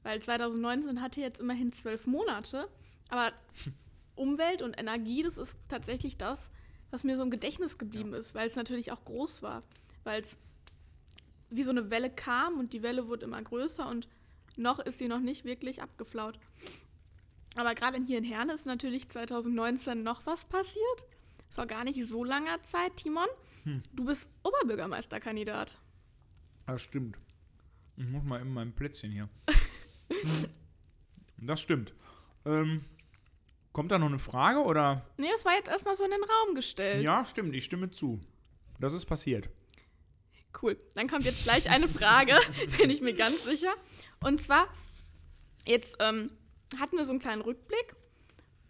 Weil 2019 hatte jetzt immerhin zwölf Monate, aber Umwelt und Energie, das ist tatsächlich das, was mir so im Gedächtnis geblieben ja. ist, weil es natürlich auch groß war. Weil es wie so eine Welle kam und die Welle wurde immer größer und noch ist sie noch nicht wirklich abgeflaut. Aber gerade hier in Herne ist natürlich 2019 noch was passiert. Vor gar nicht so langer Zeit, Timon. Hm. Du bist Oberbürgermeisterkandidat. Das stimmt. Ich muss mal in meinem Plätzchen hier. das stimmt. Ähm, kommt da noch eine Frage oder? Nee, es war jetzt erstmal so in den Raum gestellt. Ja, stimmt, ich stimme zu. Das ist passiert. Cool. Dann kommt jetzt gleich eine Frage, bin ich mir ganz sicher. Und zwar, jetzt ähm, hatten wir so einen kleinen Rückblick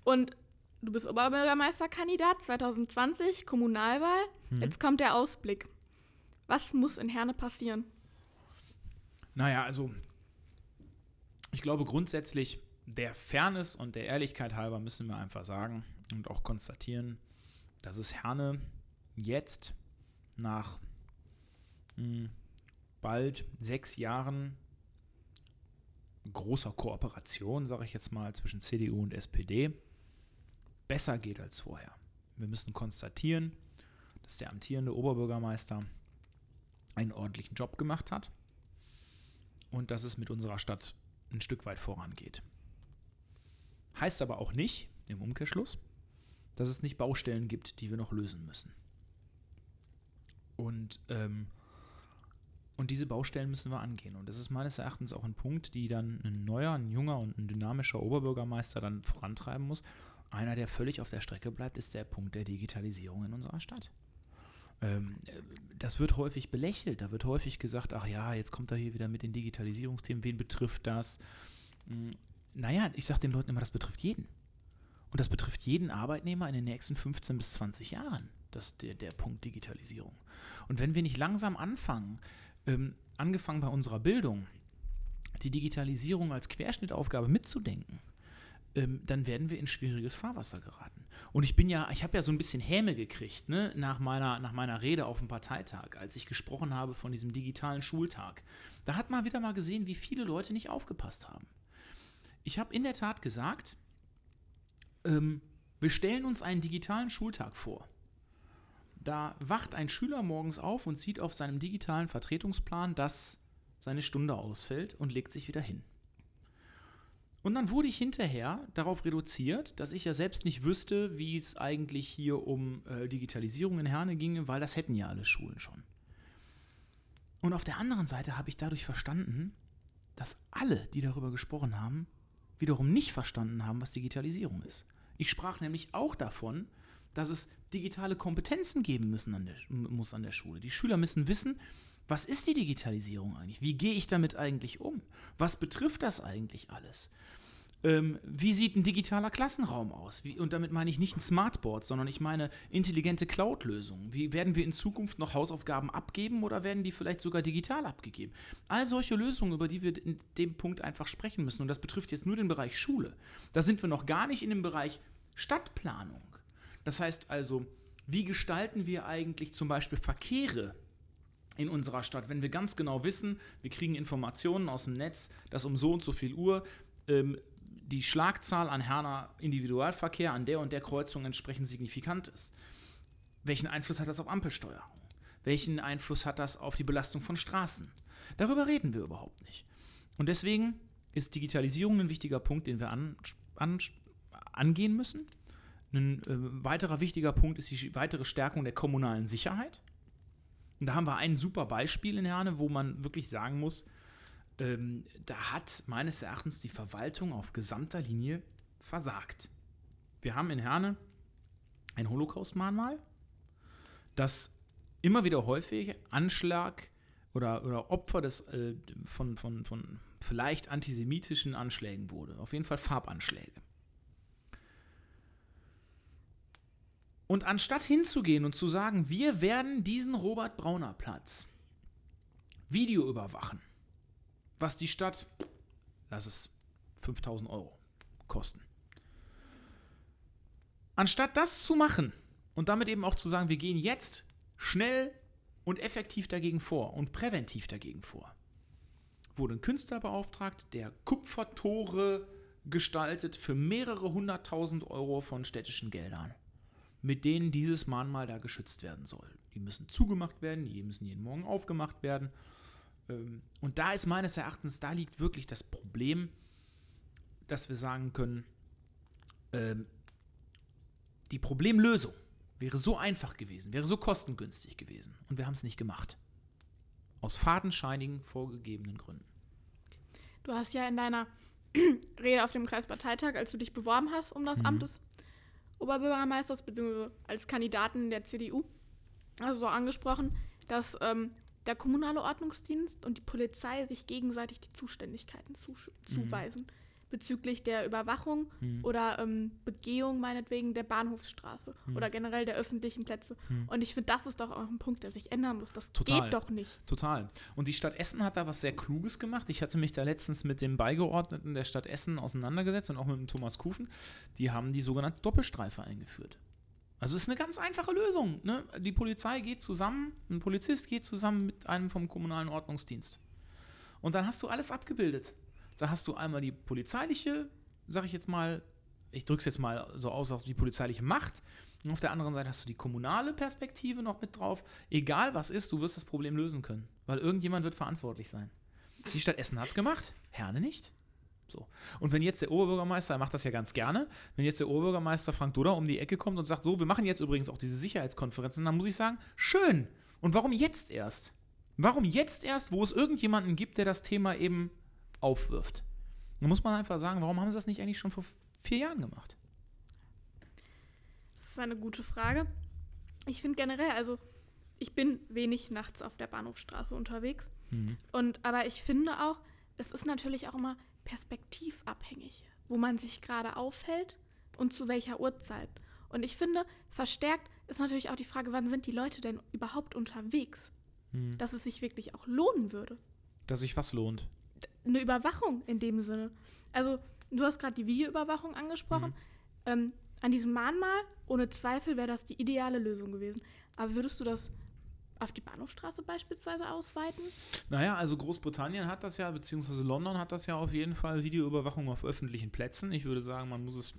und du bist Oberbürgermeisterkandidat 2020, Kommunalwahl. Mhm. Jetzt kommt der Ausblick. Was muss in Herne passieren? Naja, also ich glaube grundsätzlich, der Fairness und der Ehrlichkeit halber müssen wir einfach sagen und auch konstatieren, dass es Herne jetzt nach mh, hm, bald sechs Jahren großer Kooperation, sage ich jetzt mal, zwischen CDU und SPD besser geht als vorher. Wir müssen konstatieren, dass der amtierende Oberbürgermeister einen ordentlichen Job gemacht hat und dass es mit unserer Stadt ein Stück weit vorangeht. Heißt aber auch nicht, im Umkehrschluss, dass es nicht Baustellen gibt, die wir noch lösen müssen. Und ähm, und diese Baustellen müssen wir angehen. Und das ist meines Erachtens auch ein Punkt, die dann ein neuer, ein junger und ein dynamischer Oberbürgermeister dann vorantreiben muss. Einer, der völlig auf der Strecke bleibt, ist der Punkt der Digitalisierung in unserer Stadt. Ähm, das wird häufig belächelt. Da wird häufig gesagt, ach ja, jetzt kommt er hier wieder mit den Digitalisierungsthemen. Wen betrifft das? Hm, naja, ich sage den Leuten immer, das betrifft jeden. Und das betrifft jeden Arbeitnehmer in den nächsten 15 bis 20 Jahren, das der, der Punkt Digitalisierung. Und wenn wir nicht langsam anfangen, ähm, angefangen bei unserer Bildung, die Digitalisierung als Querschnittaufgabe mitzudenken, ähm, dann werden wir in schwieriges Fahrwasser geraten. Und ich bin ja, ich habe ja so ein bisschen Häme gekriegt, ne, nach meiner, nach meiner Rede auf dem Parteitag, als ich gesprochen habe von diesem digitalen Schultag. Da hat man wieder mal gesehen, wie viele Leute nicht aufgepasst haben. Ich habe in der Tat gesagt, ähm, wir stellen uns einen digitalen Schultag vor. Da wacht ein Schüler morgens auf und sieht auf seinem digitalen Vertretungsplan, dass seine Stunde ausfällt und legt sich wieder hin. Und dann wurde ich hinterher darauf reduziert, dass ich ja selbst nicht wüsste, wie es eigentlich hier um äh, Digitalisierung in Herne ginge, weil das hätten ja alle Schulen schon. Und auf der anderen Seite habe ich dadurch verstanden, dass alle, die darüber gesprochen haben, wiederum nicht verstanden haben, was Digitalisierung ist. Ich sprach nämlich auch davon, dass es digitale Kompetenzen geben müssen an der, muss an der Schule. Die Schüler müssen wissen, was ist die Digitalisierung eigentlich? Wie gehe ich damit eigentlich um? Was betrifft das eigentlich alles? Ähm, wie sieht ein digitaler Klassenraum aus? Wie, und damit meine ich nicht ein Smartboard, sondern ich meine intelligente Cloud-Lösungen. Wie werden wir in Zukunft noch Hausaufgaben abgeben oder werden die vielleicht sogar digital abgegeben? All solche Lösungen, über die wir in dem Punkt einfach sprechen müssen. Und das betrifft jetzt nur den Bereich Schule. Da sind wir noch gar nicht in dem Bereich Stadtplanung. Das heißt also, wie gestalten wir eigentlich zum Beispiel Verkehre in unserer Stadt, wenn wir ganz genau wissen, wir kriegen Informationen aus dem Netz, dass um so und so viel Uhr ähm, die Schlagzahl an Herner Individualverkehr an der und der Kreuzung entsprechend signifikant ist. Welchen Einfluss hat das auf Ampelsteuerung? Welchen Einfluss hat das auf die Belastung von Straßen? Darüber reden wir überhaupt nicht. Und deswegen ist Digitalisierung ein wichtiger Punkt, den wir an, an, angehen müssen. Ein äh, weiterer wichtiger Punkt ist die weitere Stärkung der kommunalen Sicherheit. Und da haben wir ein super Beispiel in Herne, wo man wirklich sagen muss, ähm, da hat meines Erachtens die Verwaltung auf gesamter Linie versagt. Wir haben in Herne ein Holocaust-Mahnmal, das immer wieder häufig Anschlag oder, oder Opfer des, äh, von, von, von vielleicht antisemitischen Anschlägen wurde. Auf jeden Fall Farbanschläge. Und anstatt hinzugehen und zu sagen, wir werden diesen Robert Brauner Platz Video überwachen, was die Stadt, lass es 5000 Euro kosten. Anstatt das zu machen und damit eben auch zu sagen, wir gehen jetzt schnell und effektiv dagegen vor und präventiv dagegen vor, wurde ein Künstler beauftragt, der Kupfertore gestaltet für mehrere hunderttausend Euro von städtischen Geldern, mit denen dieses Mahnmal da geschützt werden soll. Die müssen zugemacht werden, die müssen jeden Morgen aufgemacht werden. Ähm, und da ist meines Erachtens, da liegt wirklich das Problem, dass wir sagen können, ähm, die Problemlösung wäre so einfach gewesen, wäre so kostengünstig gewesen. Und wir haben es nicht gemacht. Aus fadenscheinigen, vorgegebenen Gründen. Du hast ja in deiner Rede auf dem Kreisparteitag, als du dich beworben hast um das mhm. Amt des Oberbürgermeisters, beziehungsweise als Kandidaten der CDU, also so angesprochen, dass ähm, der kommunale Ordnungsdienst und die Polizei sich gegenseitig die Zuständigkeiten zu, mhm. zuweisen. Mhm bezüglich der Überwachung hm. oder ähm, Begehung meinetwegen der Bahnhofsstraße hm. oder generell der öffentlichen Plätze. Hm. Und ich finde, das ist doch auch ein Punkt, der sich ändern muss. Das Total. geht doch nicht. Total. Und die Stadt Essen hat da was sehr Kluges gemacht. Ich hatte mich da letztens mit dem Beigeordneten der Stadt Essen auseinandergesetzt und auch mit dem Thomas Kufen. Die haben die sogenannte Doppelstreife eingeführt. Also es ist eine ganz einfache Lösung. Ne? Die Polizei geht zusammen, ein Polizist geht zusammen mit einem vom kommunalen Ordnungsdienst. Und dann hast du alles abgebildet. Da hast du einmal die polizeiliche, sag ich jetzt mal, ich drücke es jetzt mal so aus, die polizeiliche Macht. Und auf der anderen Seite hast du die kommunale Perspektive noch mit drauf. Egal was ist, du wirst das Problem lösen können. Weil irgendjemand wird verantwortlich sein. Die Stadt Essen hat es gemacht, Herne nicht. So. Und wenn jetzt der Oberbürgermeister, er macht das ja ganz gerne, wenn jetzt der Oberbürgermeister Frank Duda um die Ecke kommt und sagt, so, wir machen jetzt übrigens auch diese Sicherheitskonferenzen, dann muss ich sagen, schön. Und warum jetzt erst? Warum jetzt erst, wo es irgendjemanden gibt, der das Thema eben aufwirft. Da muss man einfach sagen, warum haben sie das nicht eigentlich schon vor vier Jahren gemacht? Das ist eine gute Frage. Ich finde generell, also ich bin wenig nachts auf der Bahnhofstraße unterwegs. Mhm. Und aber ich finde auch, es ist natürlich auch immer perspektivabhängig, wo man sich gerade aufhält und zu welcher Uhrzeit. Und ich finde, verstärkt ist natürlich auch die Frage, wann sind die Leute denn überhaupt unterwegs? Mhm. Dass es sich wirklich auch lohnen würde. Dass sich was lohnt? eine Überwachung in dem Sinne. Also, du hast gerade die Videoüberwachung angesprochen. Mhm. Ähm, an diesem Mahnmal, ohne Zweifel, wäre das die ideale Lösung gewesen. Aber würdest du das auf die Bahnhofstraße beispielsweise ausweiten? Naja, also Großbritannien hat das ja, beziehungsweise London hat das ja auf jeden Fall Videoüberwachung auf öffentlichen Plätzen. Ich würde sagen, man muss es.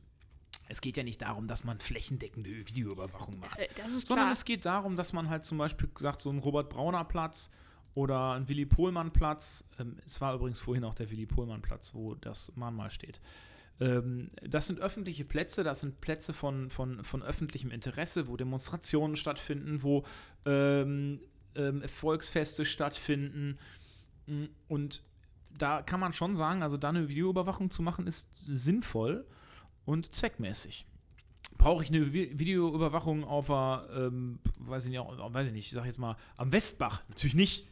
Es geht ja nicht darum, dass man flächendeckende Videoüberwachung macht, äh, sondern es geht darum, dass man halt zum Beispiel sagt, so ein Robert Brauner Platz oder ein Willy Pohlmann Platz. Ähm, es war übrigens vorhin auch der Willy Pohlmann Platz, wo das Mahnmal steht. Ähm, das sind öffentliche Plätze, das sind Plätze von, von, von öffentlichem Interesse, wo Demonstrationen stattfinden, wo ähm, ähm, Volksfeste stattfinden. Mm, und da kann man schon sagen, also da eine Videoüberwachung zu machen, ist sinnvoll und zweckmäßig brauche ich eine Videoüberwachung auf der, ähm, weiß ich nicht, weiß ich nicht, ich sage jetzt mal am Westbach? Natürlich nicht.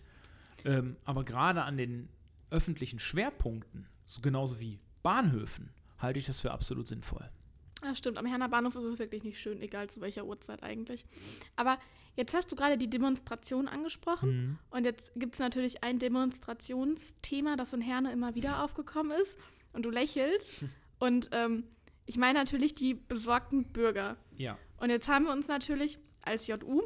Ähm, aber gerade an den öffentlichen Schwerpunkten, so genauso wie Bahnhöfen, halte ich das für absolut sinnvoll. Ja, stimmt. Am Herner Bahnhof ist es wirklich nicht schön, egal zu welcher Uhrzeit eigentlich. Aber jetzt hast du gerade die Demonstration angesprochen. Mhm. Und jetzt gibt es natürlich ein Demonstrationsthema, das in Herne immer wieder aufgekommen ist. Und du lächelst. Und ähm, ich meine natürlich die besorgten Bürger. Ja. Und jetzt haben wir uns natürlich als JU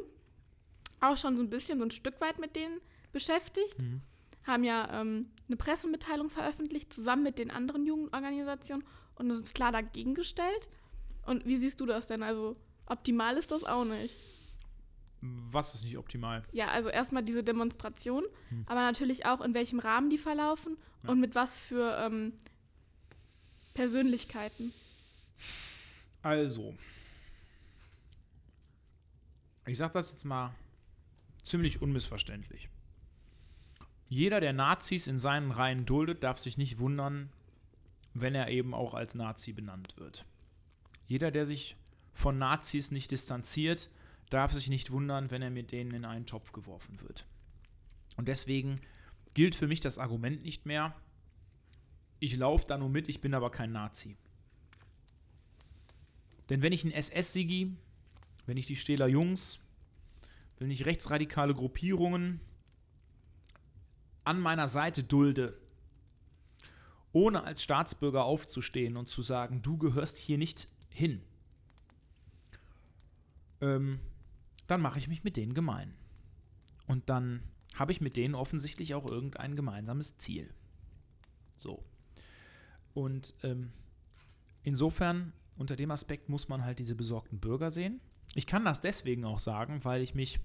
auch schon so ein bisschen, so ein Stück weit mit denen beschäftigt, mhm. haben ja ähm, eine Pressemitteilung veröffentlicht, zusammen mit den anderen Jugendorganisationen und uns klar dagegen gestellt. Und wie siehst du das denn? Also optimal ist das auch nicht. Was ist nicht optimal? Ja, also erstmal diese Demonstration, Hm. aber natürlich auch, in welchem Rahmen die verlaufen Ja. und mit was für ähm, Persönlichkeiten. Also, ich sage das jetzt mal ziemlich unmissverständlich. Jeder, der Nazis in seinen Reihen duldet, darf sich nicht wundern, wenn er eben auch als Nazi benannt wird. Jeder, der sich von Nazis nicht distanziert, darf sich nicht wundern, wenn er mit denen in einen Topf geworfen wird. Und deswegen gilt für mich das Argument nicht mehr, ich laufe da nur mit, ich bin aber kein Nazi. Denn wenn ich ein SS-Sigi, wenn ich die Stähler Jungs, wenn ich rechtsradikale Gruppierungen an meiner Seite dulde, ohne als Staatsbürger aufzustehen und zu sagen, du gehörst hier nicht hin, ähm, dann mache ich mich mit denen gemein. Und dann habe ich mit denen offensichtlich auch irgendein gemeinsames Ziel. So. Und ähm, insofern, unter dem Aspekt muss man halt diese besorgten Bürger sehen. Ich kann das deswegen auch sagen, weil ich mich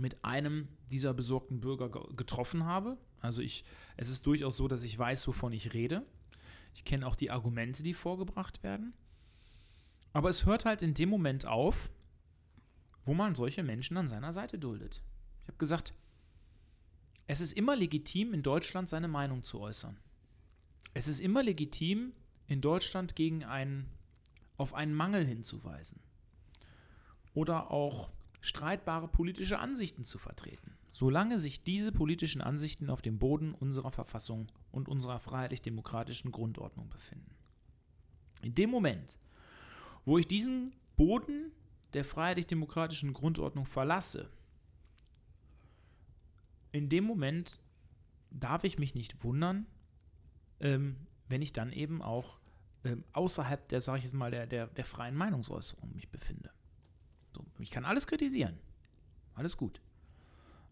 mit einem dieser besorgten Bürger ge- getroffen habe. Also ich, es ist durchaus so, dass ich weiß, wovon ich rede. Ich kenne auch die Argumente, die vorgebracht werden. Aber es hört halt in dem Moment auf, wo man solche Menschen an seiner Seite duldet. Ich habe gesagt, es ist immer legitim, in Deutschland seine Meinung zu äußern. Es ist immer legitim, in Deutschland gegen einen, auf einen Mangel hinzuweisen. Oder auch streitbare politische Ansichten zu vertreten. Solange sich diese politischen Ansichten auf dem Boden unserer Verfassung und unserer freiheitlich-demokratischen Grundordnung befinden. In dem Moment, wo ich diesen Boden der freiheitlich-demokratischen Grundordnung verlasse, in dem Moment darf ich mich nicht wundern, ähm, wenn ich dann eben auch ähm, außerhalb der, sage ich jetzt mal, der, der, der freien Meinungsäußerung mich befinde. Ich kann alles kritisieren. Alles gut.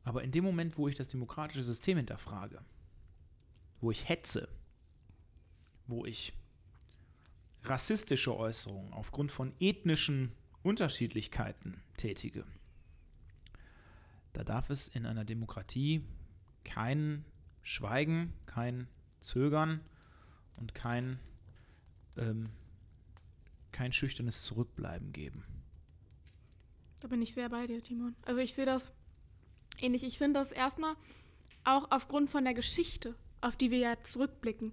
Aber in dem Moment, wo ich das demokratische System hinterfrage, wo ich hetze, wo ich rassistische Äußerungen aufgrund von ethnischen Unterschiedlichkeiten tätige, da darf es in einer Demokratie kein Schweigen, kein Zögern und kein, ähm, kein schüchternes Zurückbleiben geben. Da bin ich sehr bei dir, Timon. Also ich sehe das ähnlich. Ich finde das erstmal auch aufgrund von der Geschichte, auf die wir ja zurückblicken.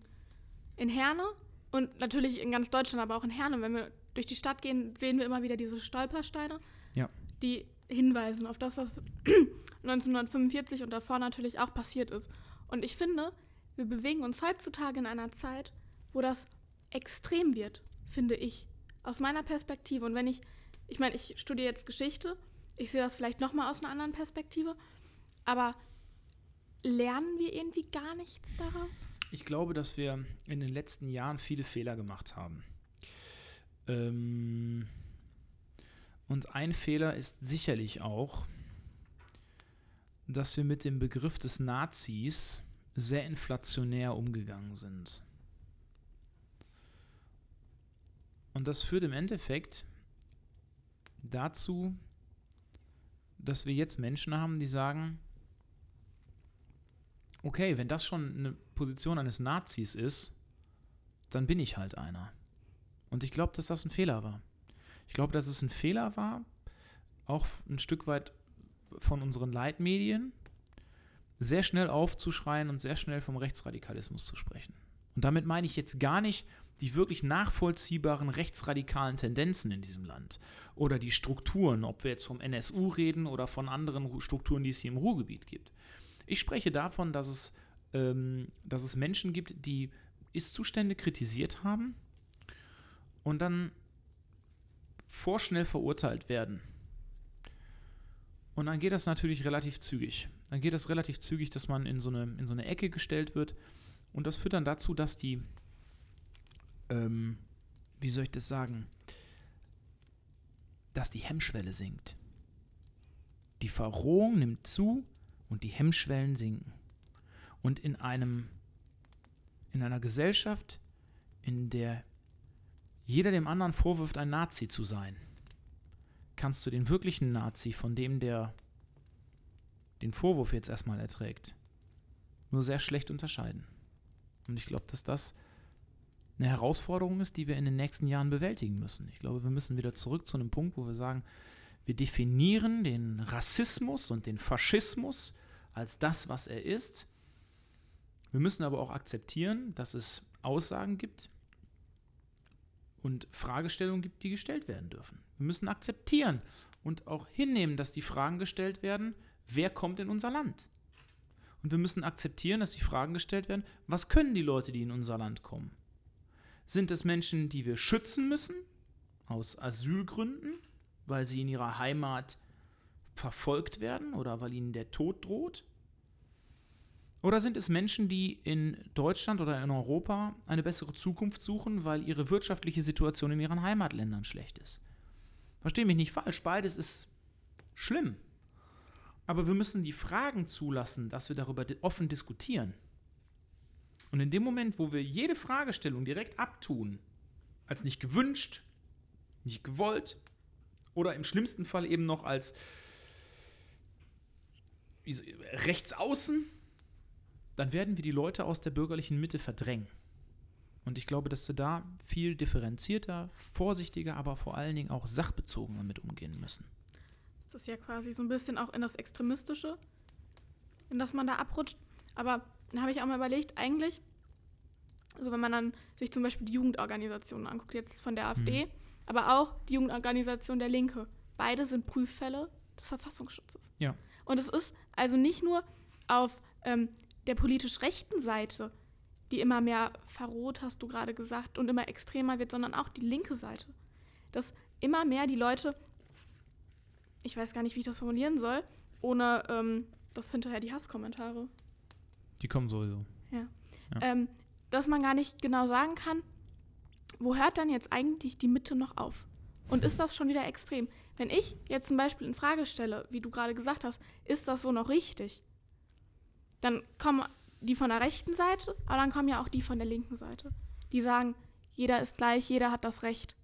In Herne und natürlich in ganz Deutschland, aber auch in Herne, wenn wir durch die Stadt gehen, sehen wir immer wieder diese Stolpersteine, Ja. die hinweisen auf das, was 1945 und davor natürlich auch passiert ist. Und ich finde, wir bewegen uns heutzutage in einer Zeit, wo das extrem wird, finde ich, aus meiner Perspektive. Und wenn ich, ich meine, ich studiere jetzt Geschichte, ich sehe das vielleicht nochmal aus einer anderen Perspektive, aber lernen wir irgendwie gar nichts daraus? Ich glaube, dass wir in den letzten Jahren viele Fehler gemacht haben. Ähm, und ein Fehler ist sicherlich auch, dass wir mit dem Begriff des Nazis sehr inflationär umgegangen sind. Und das führt im Endeffekt dazu, dass wir jetzt Menschen haben, die sagen, okay, wenn das schon eine Position eines Nazis ist, dann bin ich halt einer. Und ich glaube, dass das ein Fehler war. Ich glaube, dass es ein Fehler war, auch ein Stück weit von unseren Leitmedien, sehr schnell aufzuschreien und sehr schnell vom Rechtsradikalismus zu sprechen. Und damit meine ich jetzt gar nicht die wirklich nachvollziehbaren rechtsradikalen Tendenzen in diesem Land oder die Strukturen, ob wir jetzt vom NSU reden oder von anderen Ru- Strukturen, die es hier im Ruhrgebiet gibt. Ich spreche davon, dass es, ähm, dass es Menschen gibt, die Ist-Zustände kritisiert haben und dann vorschnell verurteilt werden. Und dann geht das natürlich relativ zügig. Dann geht das relativ zügig, dass man in so eine, in so eine Ecke gestellt wird. Und das führt dann dazu, dass die, ähm, wie soll ich das sagen, dass die Hemmschwelle sinkt. Die Verrohung nimmt zu und die Hemmschwellen sinken. Und in einem, in einer Gesellschaft, in der jeder dem anderen vorwirft, ein Nazi zu sein, kannst du den wirklichen Nazi von dem, der den Vorwurf jetzt erstmal erträgt, nur sehr schlecht unterscheiden. Und ich glaube, dass das eine Herausforderung ist, die wir in den nächsten Jahren bewältigen müssen. Ich glaube, wir müssen wieder zurück zu einem Punkt, wo wir sagen, wir definieren den Rassismus und den Faschismus als das, was er ist. Wir müssen aber auch akzeptieren, dass es Aussagen gibt und Fragestellungen gibt, die gestellt werden dürfen. Wir müssen akzeptieren und auch hinnehmen, dass die Fragen gestellt werden, wer kommt in unser Land? Und wir müssen akzeptieren, dass die Fragen gestellt werden, was können die Leute, die in unser Land kommen? Sind es Menschen, die wir schützen müssen, aus Asylgründen, weil sie in ihrer Heimat verfolgt werden oder weil ihnen der Tod droht? Oder sind es Menschen, die in Deutschland oder in Europa eine bessere Zukunft suchen, weil ihre wirtschaftliche Situation in ihren Heimatländern schlecht ist? Verstehe mich nicht falsch, beides ist schlimm. Aber wir müssen die Fragen zulassen, dass wir darüber offen diskutieren. Und in dem Moment, wo wir jede Fragestellung direkt abtun, als nicht gewünscht, nicht gewollt oder im schlimmsten Fall eben noch als rechtsaußen, dann werden wir die Leute aus der bürgerlichen Mitte verdrängen. Und ich glaube, dass wir da viel differenzierter, vorsichtiger, aber vor allen Dingen auch sachbezogen damit umgehen müssen. Das ist ja quasi so ein bisschen auch in das Extremistische, in das man da abrutscht. Aber da habe ich auch mal überlegt, eigentlich, also wenn man dann sich zum Beispiel die Jugendorganisationen anguckt, jetzt von der AfD, mhm. aber auch die Jugendorganisation der Linke, beide sind Prüffälle des Verfassungsschutzes. Ja. Und es ist also nicht nur auf ähm, der politisch rechten Seite, die immer mehr verroht, hast du gerade gesagt, und immer extremer wird, sondern auch die linke Seite. Dass immer mehr die Leute, ich weiß gar nicht, wie ich das formulieren soll, ohne ähm, das hinterher die Hasskommentare. Die kommen sowieso. Ja. ja. Ähm, dass man gar nicht genau sagen kann, wo hört dann jetzt eigentlich die Mitte noch auf? Und ist das schon wieder extrem? Wenn ich jetzt zum Beispiel in Frage stelle, wie du gerade gesagt hast, ist das so noch richtig? Dann kommen die von der rechten Seite, aber dann kommen ja auch die von der linken Seite. Die sagen, jeder ist gleich, jeder hat das Recht.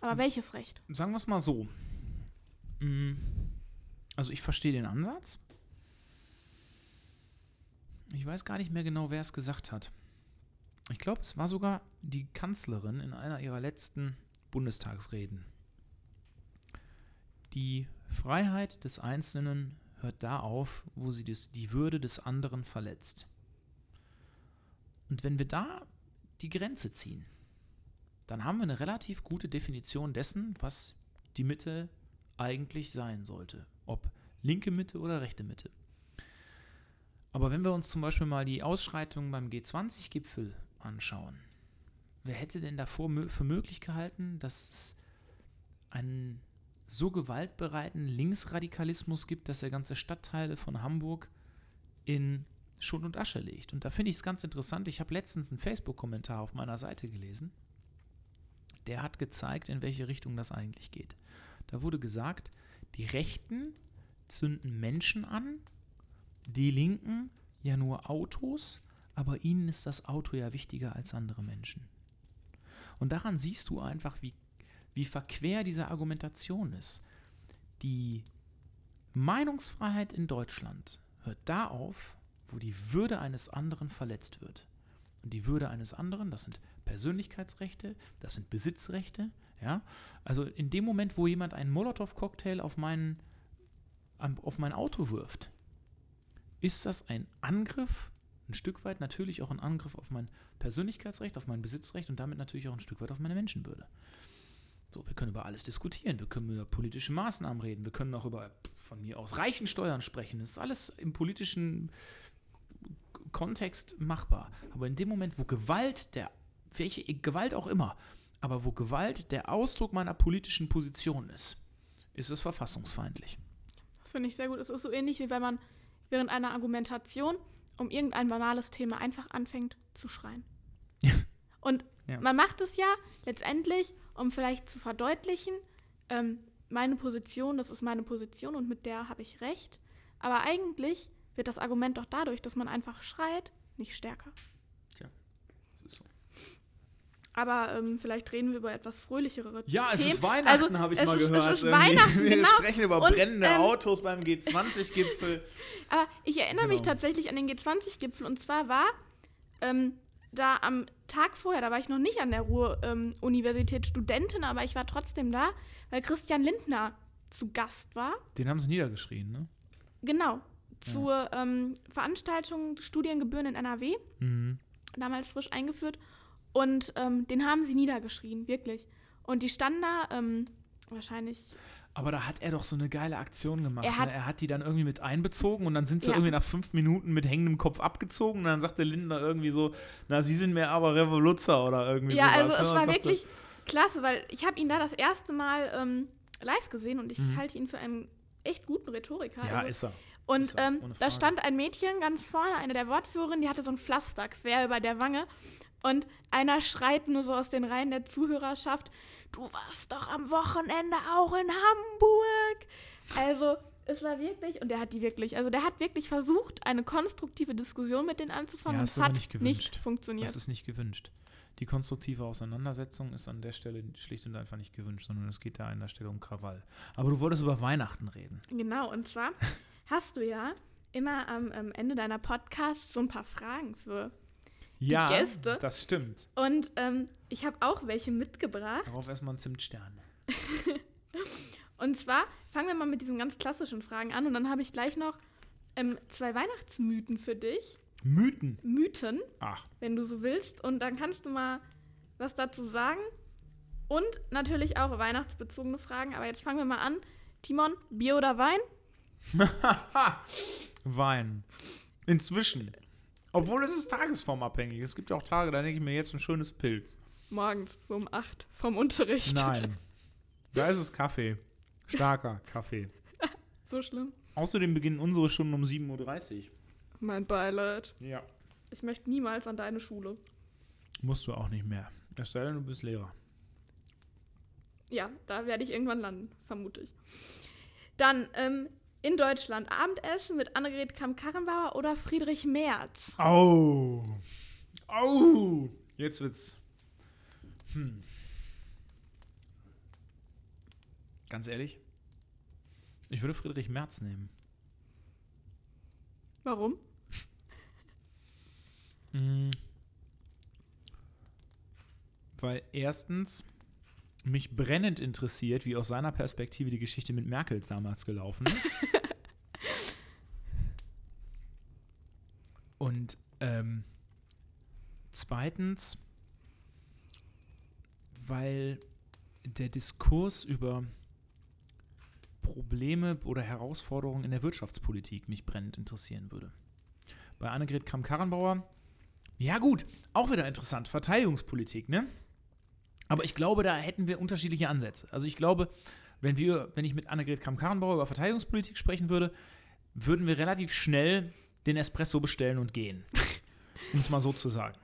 Aber S welches Recht? Sagen wir es mal so. Mm, also ich verstehe den Ansatz. Ich weiß gar nicht mehr genau, wer es gesagt hat. Ich glaube, es war sogar die Kanzlerin in einer ihrer letzten Bundestagsreden. Die Freiheit des Einzelnen hört da auf, wo sie die Würde des anderen verletzt. Und wenn wir da die Grenze ziehen, dann haben wir eine relativ gute Definition dessen, was die Mitte eigentlich sein sollte. Ob linke Mitte oder rechte Mitte. Aber wenn wir uns zum Beispiel mal die Ausschreitungen beim G20-Gipfel anschauen, wer hätte denn davor für möglich gehalten, dass es einen so gewaltbereiten Linksradikalismus gibt, dass er ganze Stadtteile von Hamburg in Schutt und Asche legt. Und da finde ich es ganz interessant. Ich habe letztens einen Facebook-Kommentar auf meiner Seite gelesen. Der hat gezeigt, in welche Richtung das eigentlich geht. Da wurde gesagt, die Rechten zünden Menschen an, die Linken ja nur Autos, aber ihnen ist das Auto ja wichtiger als andere Menschen. Und daran siehst du einfach, wie wie verquer diese Argumentation ist. Die Meinungsfreiheit in Deutschland hört da auf, wo die Würde eines anderen verletzt wird. Und die Würde eines anderen, das sind Persönlichkeitsrechte, das sind Besitzrechte. Ja? Also in dem Moment, wo jemand einen Molotow-Cocktail auf, auf mein Auto wirft, ist das ein Angriff, ein Stück weit natürlich auch ein Angriff auf mein Persönlichkeitsrecht, auf mein Besitzrecht und damit natürlich auch ein Stück weit auf meine Menschenwürde. So, wir können über alles diskutieren. Wir können über politische Maßnahmen reden. Wir können auch über von mir aus reichen Steuern sprechen. Das ist alles im politischen Kontext machbar. Aber in dem Moment, wo Gewalt, der, welche Gewalt auch immer, aber wo Gewalt der Ausdruck meiner politischen Position ist, ist es verfassungsfeindlich. Das finde ich sehr gut. Es ist so ähnlich, wie wenn man während einer Argumentation um irgendein banales Thema einfach anfängt zu schreien. Und ja. man macht es ja letztendlich, um vielleicht zu verdeutlichen, ähm, meine Position, das ist meine Position und mit der habe ich recht. Aber eigentlich wird das Argument doch dadurch, dass man einfach schreit, nicht stärker. Tja, das ist so. Aber ähm, vielleicht reden wir über etwas fröhlichere Ja, Themen. es ist Weihnachten, Also, habe ich es mal ist- gehört. Es ist. Weihnachten, Wir genau. sprechen über Und, brennende ähm, Autos beim G20-Gipfel. Aber ich erinnere mich Genau. tatsächlich an den G20-Gipfel und zwar war ähm, da am Tag vorher, da war ich noch nicht an der Ruhr-Universität Studentin, aber ich war trotzdem da, weil Christian Lindner zu Gast war. Den haben sie niedergeschrien, ne? Genau. Zur ähm, Veranstaltung Studiengebühren in NRW, Mhm. damals frisch eingeführt. Und ähm, den haben sie niedergeschrien, wirklich. Und die standen da ähm, wahrscheinlich Aber da hat er doch so eine geile Aktion gemacht. Er hat- ne? er hat die dann irgendwie mit einbezogen und dann sind sie Ja. irgendwie nach fünf Minuten mit hängendem Kopf abgezogen und dann sagte Lindner irgendwie so, na, sie sind mir aber Revoluzer oder irgendwie Ja, sowas. also ne? es war wirklich klasse, weil ich habe ihn da das erste Mal ähm, live gesehen und ich Mhm. halte ihn für einen echt guten Rhetoriker. Ja, also. ist er. und ist er, ähm, da stand ein Mädchen ganz vorne, eine der Wortführerinnen, die hatte so ein Pflaster quer über der Wange. Und einer schreit nur so aus den Reihen der Zuhörerschaft, du warst doch am Wochenende auch in Hamburg. Also es war wirklich, und der hat die wirklich, also der hat wirklich versucht, eine konstruktive Diskussion mit denen anzufangen Ja, und es hat nicht nicht, gewünscht. funktioniert. Das ist nicht gewünscht. Die konstruktive Auseinandersetzung ist an der Stelle schlicht und einfach nicht gewünscht, sondern es geht da an der Stelle um Krawall. Aber du wolltest über Weihnachten reden. Genau, und zwar hast du ja immer am, am Ende deiner Podcasts so ein paar Fragen für. Ja, Gäste? das stimmt. Und ähm, ich habe auch welche mitgebracht. Darauf erstmal ein Zimtstern. Und zwar fangen wir mal mit diesen ganz klassischen Fragen an und dann habe ich gleich noch ähm, zwei Weihnachtsmythen für dich. Mythen. Mythen, Ach, wenn du so willst. Und dann kannst du mal was dazu sagen. Und natürlich auch weihnachtsbezogene Fragen. Aber jetzt fangen wir mal an. Timon, Bier oder Wein? Wein. Inzwischen. Obwohl es ist tagesformabhängig. Es gibt ja auch Tage, da denke ich mir jetzt ein schönes Pilz. Morgens so um 8 vom Unterricht. Nein. Da ist es Kaffee. Starker Kaffee. So schlimm. Außerdem beginnen unsere Stunden um 7.30 Uhr. Mein Beileid. Ja. Ich möchte niemals an deine Schule. Musst du auch nicht mehr. Es sei denn, du bist Lehrer. Ja, da werde ich irgendwann landen, vermute ich. Dann ähm, in Deutschland Abendessen mit Annegret Kramp-Karrenbauer oder Friedrich Merz. Au. Au. Jetzt wird's. Hm. Ganz ehrlich? Ich würde Friedrich Merz nehmen. Warum? Mm. Weil erstens mich brennend interessiert, wie aus seiner Perspektive die Geschichte mit Merkel damals gelaufen ist. Und ähm, zweitens, weil der Diskurs über Probleme oder Herausforderungen in der Wirtschaftspolitik mich brennend interessieren würde. Bei Annegret Kramp-Karrenbauer ja, gut, auch wieder interessant. Verteidigungspolitik, ne? Aber ich glaube, da hätten wir unterschiedliche Ansätze. Also ich glaube, wenn wir, wenn ich mit Annegret Kramp-Karrenbauer über Verteidigungspolitik sprechen würde, würden wir relativ schnell den Espresso bestellen und gehen. um es mal so zu sagen.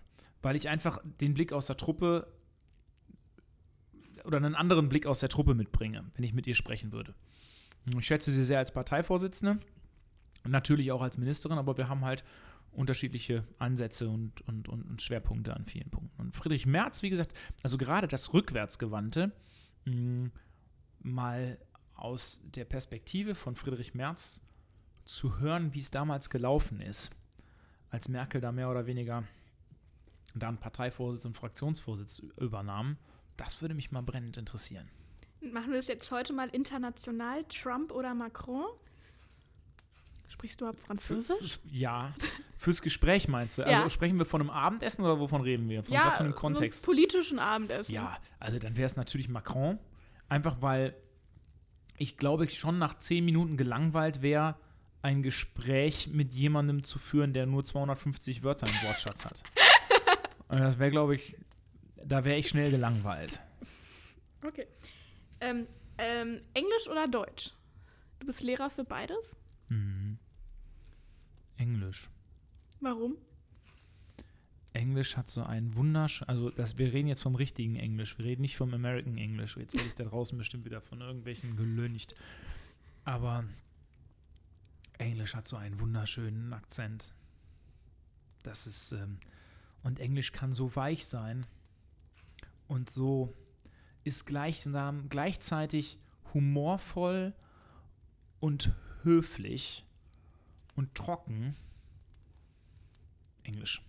Weil ich einfach den Blick aus der Truppe oder einen anderen Blick aus der Truppe mitbringe, wenn ich mit ihr sprechen würde. Ich schätze sie sehr als Parteivorsitzende, natürlich auch als Ministerin, aber wir haben halt unterschiedliche Ansätze und, und, und, und Schwerpunkte an vielen Punkten. Und Friedrich Merz, wie gesagt, also gerade das Rückwärtsgewandte, mh, mal aus der Perspektive von Friedrich Merz zu hören, wie es damals gelaufen ist, als Merkel da mehr oder weniger dann Parteivorsitz und Fraktionsvorsitz übernahm, das würde mich mal brennend interessieren. Machen wir es jetzt heute mal international, Trump oder Macron? Sprichst du überhaupt Französisch? Ja, fürs Gespräch meinst du? Ja. Also sprechen wir von einem Abendessen oder wovon reden wir? Von was für einem Kontext? So einem politischen Abendessen. Ja, also dann wäre es natürlich Macron. Einfach weil ich glaube, ich schon nach zehn Minuten gelangweilt wäre, ein Gespräch mit jemandem zu führen, der nur 250 Wörter im Wortschatz hat. Und das wäre, glaube ich, da wäre ich schnell gelangweilt. Okay. Ähm, ähm, Englisch oder Deutsch? Du bist Lehrer für beides? Mhm. Englisch. Warum? Englisch hat so einen wundersch, also das, wir reden jetzt vom richtigen Englisch, wir reden nicht vom American English. Jetzt werde ich da draußen bestimmt wieder von irgendwelchen gelüncht. Aber Englisch hat so einen wunderschönen Akzent. Das ist, ähm, und Englisch kann so weich sein und so ist gleichsam, gleichzeitig humorvoll und höflich und trocken. Englisch.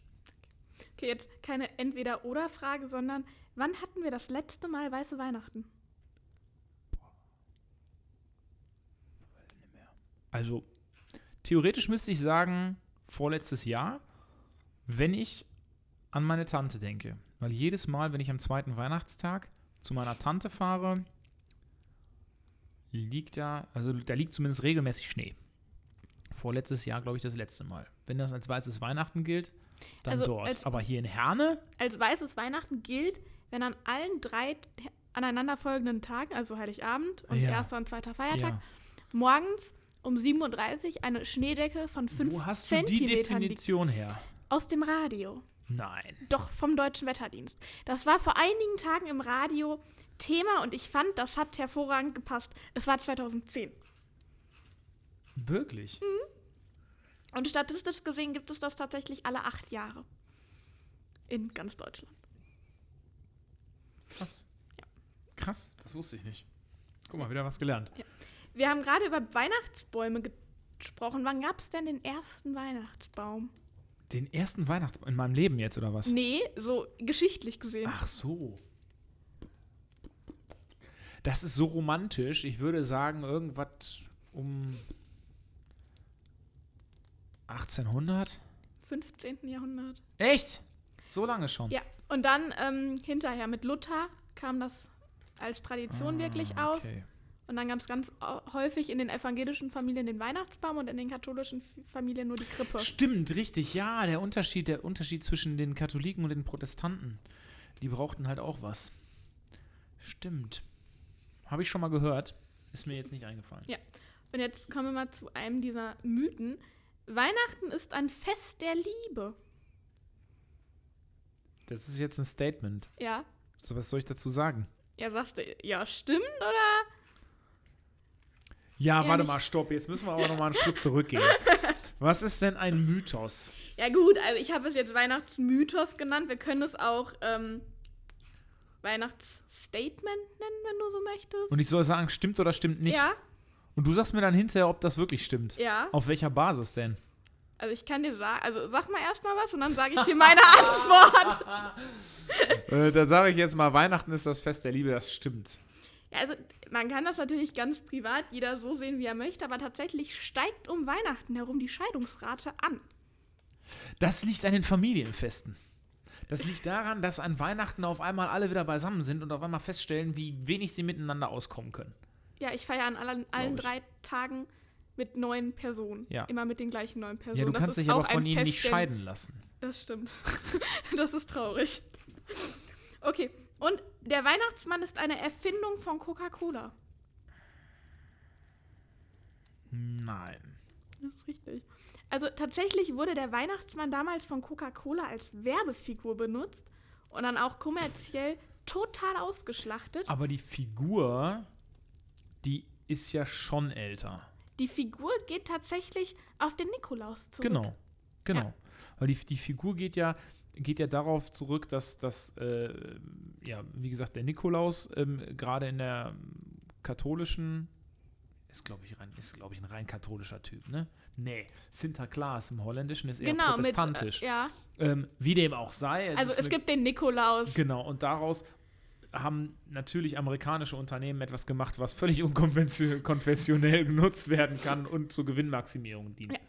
Okay, jetzt keine Entweder-Oder-Frage, sondern wann hatten wir das letzte Mal weiße Weihnachten? Also, theoretisch müsste ich sagen, vorletztes Jahr, wenn ich an meine Tante denke. Weil jedes Mal, wenn ich am zweiten Weihnachtstag zu meiner Tante fahre, liegt da, also da liegt zumindest regelmäßig Schnee. Vorletztes Jahr, glaube ich, das letzte Mal. Wenn das als weißes Weihnachten gilt, dann Also dort. als- Aber hier in Herne, Als weißes Weihnachten gilt, wenn an allen drei aneinanderfolgenden Tagen, also Heiligabend und Ja. erster und zweiter Feiertag, ja. morgens um 7.30 Uhr eine Schneedecke von 5 wo hast du die Zentimetern. Definition her? Aus dem Radio. Nein. Doch, vom Deutschen Wetterdienst. Das war vor einigen Tagen im Radio Thema und ich fand, das hat hervorragend gepasst. Es war 2010. Wirklich? Mhm. Und statistisch gesehen gibt es das tatsächlich alle acht Jahre. In ganz Deutschland. Krass. Krass, das wusste ich nicht. Guck mal, wieder was gelernt. Wir haben gerade über Weihnachtsbäume gesprochen. Wann gab es denn den ersten Weihnachtsbaum? Den ersten Weihnachtsbaum in meinem Leben jetzt, oder was? Nee, so geschichtlich gesehen. Ach so. Das ist so romantisch. Ich würde sagen, irgendwas um 1800? 15. Jahrhundert. Echt? So lange schon? Ja, und dann ähm, hinterher mit Luther kam das als Tradition wirklich Ah, auf. Okay. Und dann gab es ganz häufig in den evangelischen Familien den Weihnachtsbaum und in den katholischen Familien nur die Krippe. Stimmt, richtig. Ja, der Unterschied, der Unterschied zwischen den Katholiken und den Protestanten. Die brauchten halt auch was. Stimmt. Habe ich schon mal gehört. Ist mir jetzt nicht eingefallen. Ja. Und jetzt kommen wir mal zu einem dieser Mythen. Weihnachten ist ein Fest der Liebe. Das ist jetzt ein Statement. Ja. So, was soll ich dazu sagen? Ja, sagst du, ja, stimmt, oder? Ja, Ja, warte nicht- mal, stopp. Jetzt müssen wir aber noch mal einen Schritt zurückgehen. Was ist denn ein Mythos? Ja, gut, also ich habe es jetzt Weihnachtsmythos genannt. Wir können es auch ähm, Weihnachtsstatement nennen, wenn du so möchtest. Und ich soll sagen, stimmt oder stimmt nicht? Ja, Und du sagst mir dann hinterher, ob das wirklich stimmt. ja. Auf welcher Basis denn? Also ich kann dir sagen, also sag mal erstmal was und dann sage ich dir meine Antwort. Äh, da sage ich jetzt mal, Weihnachten ist das Fest der Liebe, das stimmt. Ja, also man kann das natürlich ganz privat jeder so sehen, wie er möchte, aber tatsächlich steigt um Weihnachten herum die Scheidungsrate an. Das liegt an den Familienfesten. Das liegt daran, dass an Weihnachten auf einmal alle wieder beisammen sind und auf einmal feststellen, wie wenig sie miteinander auskommen können. Ja, ich feiere an allen, allen drei Tagen mit neuen Personen. Ja. Immer mit den gleichen neuen Personen. Ja, du Das kannst dich aber auch von ihnen Fest nicht scheiden lassen. Das stimmt. das ist traurig. Okay, und der Weihnachtsmann ist eine Erfindung von Coca-Cola. Nein. Das ist richtig. Also tatsächlich wurde der Weihnachtsmann damals von Coca-Cola als Werbefigur benutzt und dann auch kommerziell total ausgeschlachtet. Aber die Figur, die ist ja schon älter. Die Figur geht tatsächlich auf den Nikolaus zurück. Genau, genau. Ja. Weil die, die Figur geht ja, geht ja darauf zurück, dass, dass äh, ja, wie gesagt, der Nikolaus ähm, gerade in der katholischen, ist glaube ich, rein, ist, glaub ich, ein rein katholischer Typ, ne? Nee, Sinterklaas im Holländischen ist eher Genau, mit. protestantisch. Äh, ja. ähm, wie dem auch sei. Also ist es gibt den Nikolaus. Genau, und daraus haben natürlich amerikanische Unternehmen etwas gemacht, was völlig unkonfessionell genutzt werden kann und zur Gewinnmaximierung dient. Ja.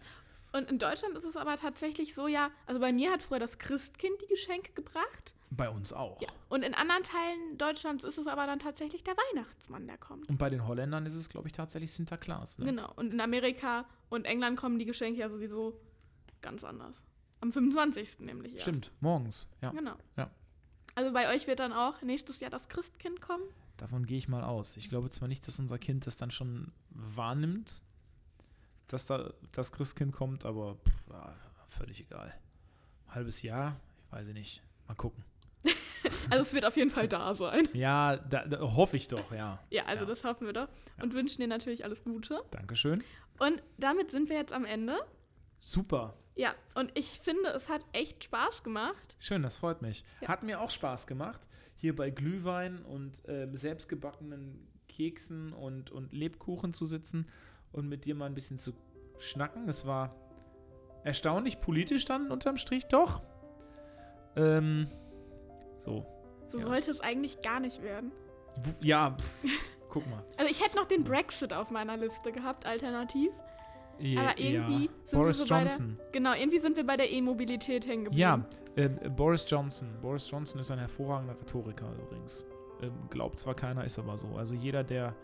Und in Deutschland ist es aber tatsächlich so, ja, also bei mir hat früher das Christkind die Geschenke gebracht. Bei uns auch. Ja. Und in anderen Teilen Deutschlands ist es aber dann tatsächlich der Weihnachtsmann, der kommt. Und bei den Holländern ist es, glaube ich, tatsächlich Sinterklaas. Ne? Genau. Und in Amerika und England kommen die Geschenke ja sowieso ganz anders. Am 25. nämlich erst. Stimmt, morgens. Ja, Genau. Ja. Also bei euch wird dann auch nächstes Jahr das Christkind kommen. davon gehe ich mal aus. Ich glaube zwar nicht, dass unser Kind das dann schon wahrnimmt, dass da das Christkind kommt, aber pff, ja, völlig egal. Halbes Jahr, ich weiß nicht. Mal gucken. Also es wird auf jeden Fall da sein. Ja, da, da hoffe ich doch, ja. Ja, also Ja. das hoffen wir doch. Und wünschen dir natürlich alles Gute. Dankeschön. Und damit sind wir jetzt am Ende. Super. Ja, und ich finde, es hat echt Spaß gemacht. Schön, das freut mich. Ja. Hat mir auch Spaß gemacht, hier bei Glühwein und äh, selbstgebackenen Keksen und, und Lebkuchen zu sitzen und mit dir mal ein bisschen zu schnacken. Es war erstaunlich politisch dann unterm Strich doch. Ähm, so. So Ja. sollte es eigentlich gar nicht werden. Ja, pff, guck mal. Also ich hätte noch den Brexit auf meiner Liste gehabt, alternativ. Ja, Aber irgendwie sind Boris wir so Johnson. bei der, Genau, irgendwie sind wir bei der E-Mobilität hängen geblieben. Ja, ähm, Boris Johnson. Boris Johnson ist ein hervorragender Rhetoriker übrigens. Ähm, glaubt zwar keiner, ist aber so. Also jeder, der.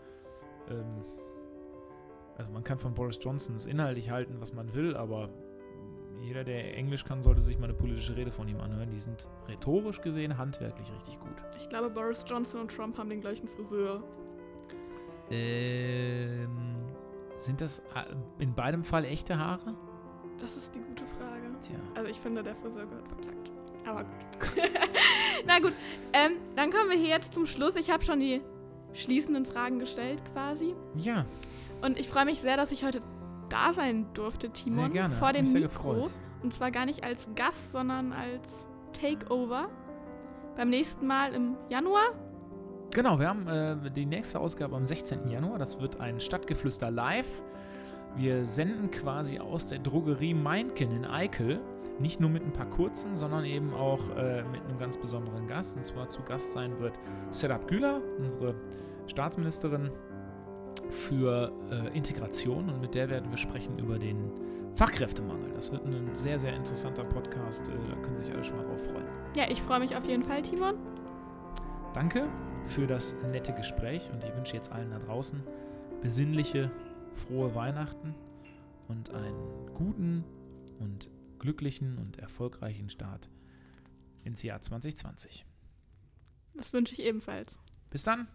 Ähm, also man kann von Boris Johnsons inhaltlich halten, was man will, aber jeder, der Englisch kann, sollte sich mal eine politische Rede von ihm anhören. Die sind rhetorisch gesehen handwerklich richtig gut. Ich glaube, Boris Johnson und Trump haben den gleichen Friseur. Ähm, sind das äh, in beidem Fall echte Haare? Das ist die gute Frage. Tja. Also ich finde, der Friseur gehört verklagt. Aber gut. Na gut, ähm, dann kommen wir hier jetzt zum Schluss. Ich habe schon die schließenden Fragen gestellt quasi. Ja, Und ich freue mich sehr, dass ich heute da sein durfte, Timon. sehr gerne. Vor dem Mikro. gefreut. Und zwar gar nicht als Gast, sondern als Takeover. Beim nächsten Mal im Januar. Genau, wir haben äh, die nächste Ausgabe am 16. Januar. Das wird ein Stadtgeflüster live. Wir senden quasi aus der Drogerie Meinken in Eickel. Nicht nur mit ein paar kurzen, sondern eben auch äh, mit einem ganz besonderen Gast. Und zwar zu Gast sein wird Serap Güler, unsere Staatsministerin für äh, Integration. Und mit der werden wir sprechen über den Fachkräftemangel. Das wird ein sehr, sehr interessanter Podcast. Äh, da können sich alle schon mal drauf freuen. Ja, ich freue mich auf jeden Fall, Timon. Danke für das nette Gespräch und ich wünsche jetzt allen da draußen besinnliche, frohe Weihnachten und einen guten und glücklichen und erfolgreichen Start ins Jahr 2020. Das wünsche ich ebenfalls. Bis dann!